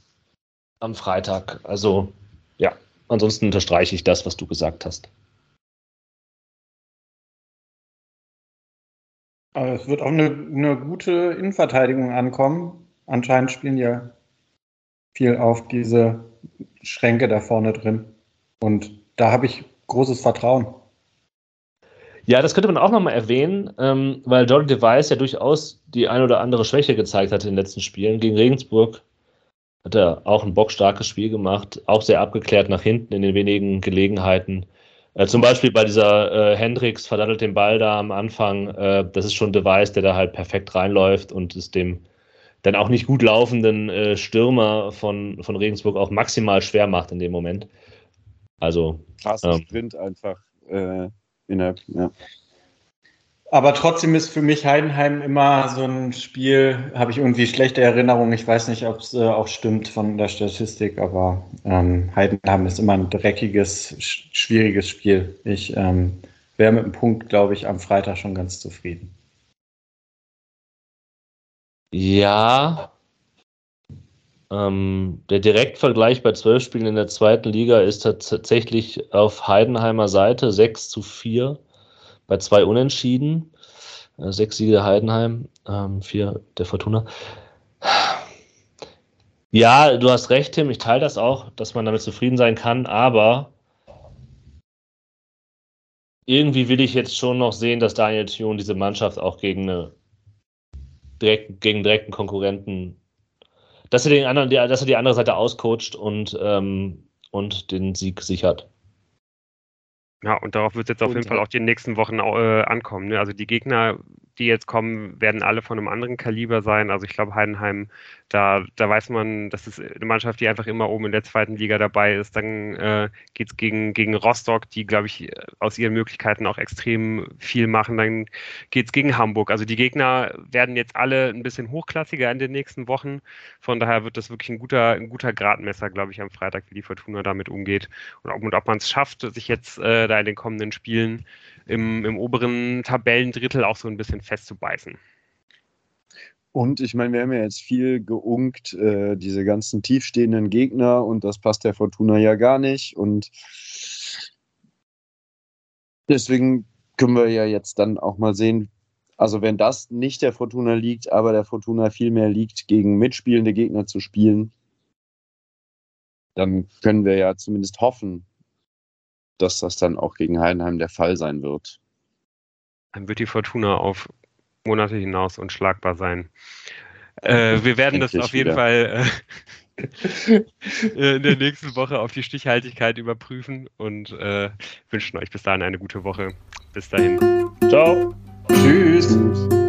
am Freitag. Also ja, ansonsten unterstreiche ich das, was du gesagt hast. Aber es wird auch eine, eine gute Innenverteidigung ankommen. Anscheinend spielen ja viel auf diese Schränke da vorne drin. Und da habe ich großes Vertrauen. Ja, das könnte man auch nochmal erwähnen, ähm, weil Jordan Device ja durchaus die ein oder andere Schwäche gezeigt hat in den letzten Spielen. Gegen Regensburg hat er auch ein bockstarkes Spiel gemacht, auch sehr abgeklärt nach hinten in den wenigen Gelegenheiten. Äh, zum Beispiel bei dieser äh, Hendricks verdattelt den Ball da am Anfang. Äh, das ist schon Device, der da halt perfekt reinläuft und es dem dann auch nicht gut laufenden äh, Stürmer von, von Regensburg auch maximal schwer macht in dem Moment. Also. Krasser ähm, Sprint einfach äh, innerhalb, ja. Aber trotzdem ist für mich Heidenheim immer so ein Spiel, habe ich irgendwie schlechte Erinnerungen. Ich weiß nicht, ob es äh, auch stimmt von der Statistik, aber ähm, Heidenheim ist immer ein dreckiges, sch schwieriges Spiel. Ich ähm, wäre mit dem Punkt, glaube ich, am Freitag schon ganz zufrieden. Ja. Ähm, der Direktvergleich bei zwölf Spielen in der zweiten Liga ist tatsächlich auf Heidenheimer Seite 6 zu 4 bei zwei Unentschieden. Äh, sechs Siege der Heidenheim, ähm, vier der Fortuna. Ja, du hast recht, Tim. Ich teile das auch, dass man damit zufrieden sein kann, aber irgendwie will ich jetzt schon noch sehen, dass Daniel Thune diese Mannschaft auch gegen eine direkt, gegen direkten Konkurrenten, dass er den anderen, dass er die andere Seite auscoacht und, ähm, und den Sieg sichert. Ja, und darauf wird es jetzt auf jeden Fall auch die nächsten Wochen äh, ankommen. Ne? Also die Gegner, die jetzt kommen, werden alle von einem anderen Kaliber sein. Also ich glaube, Heidenheim da, da weiß man, das ist eine Mannschaft, die einfach immer oben in der zweiten Liga dabei ist. Dann äh, geht es gegen, gegen Rostock, die, glaube ich, aus ihren Möglichkeiten auch extrem viel machen. Dann geht es gegen Hamburg. Also die Gegner werden jetzt alle ein bisschen hochklassiger in den nächsten Wochen. Von daher wird das wirklich ein guter, ein guter Gradmesser, glaube ich, am Freitag, wie die Fortuna damit umgeht. Und ob, ob man es schafft, sich jetzt äh, da in den kommenden Spielen im, im oberen Tabellendrittel auch so ein bisschen festzubeißen. Und ich meine, wir haben ja jetzt viel geunkt, äh, diese ganzen tiefstehenden Gegner und das passt der Fortuna ja gar nicht. Und deswegen können wir ja jetzt dann auch mal sehen, also wenn das nicht der Fortuna liegt, aber der Fortuna viel mehr liegt, gegen mitspielende Gegner zu spielen, dann können wir ja zumindest hoffen, dass das dann auch gegen Heidenheim der Fall sein wird. Dann wird die Fortuna auf Monate hinaus unschlagbar sein. Äh, wir werden das auf jeden wieder. Fall (laughs) äh, in der nächsten Woche auf die Stichhaltigkeit überprüfen und äh, wünschen euch bis dahin eine gute Woche. Bis dahin. Ciao. Tschüss. Tschüss.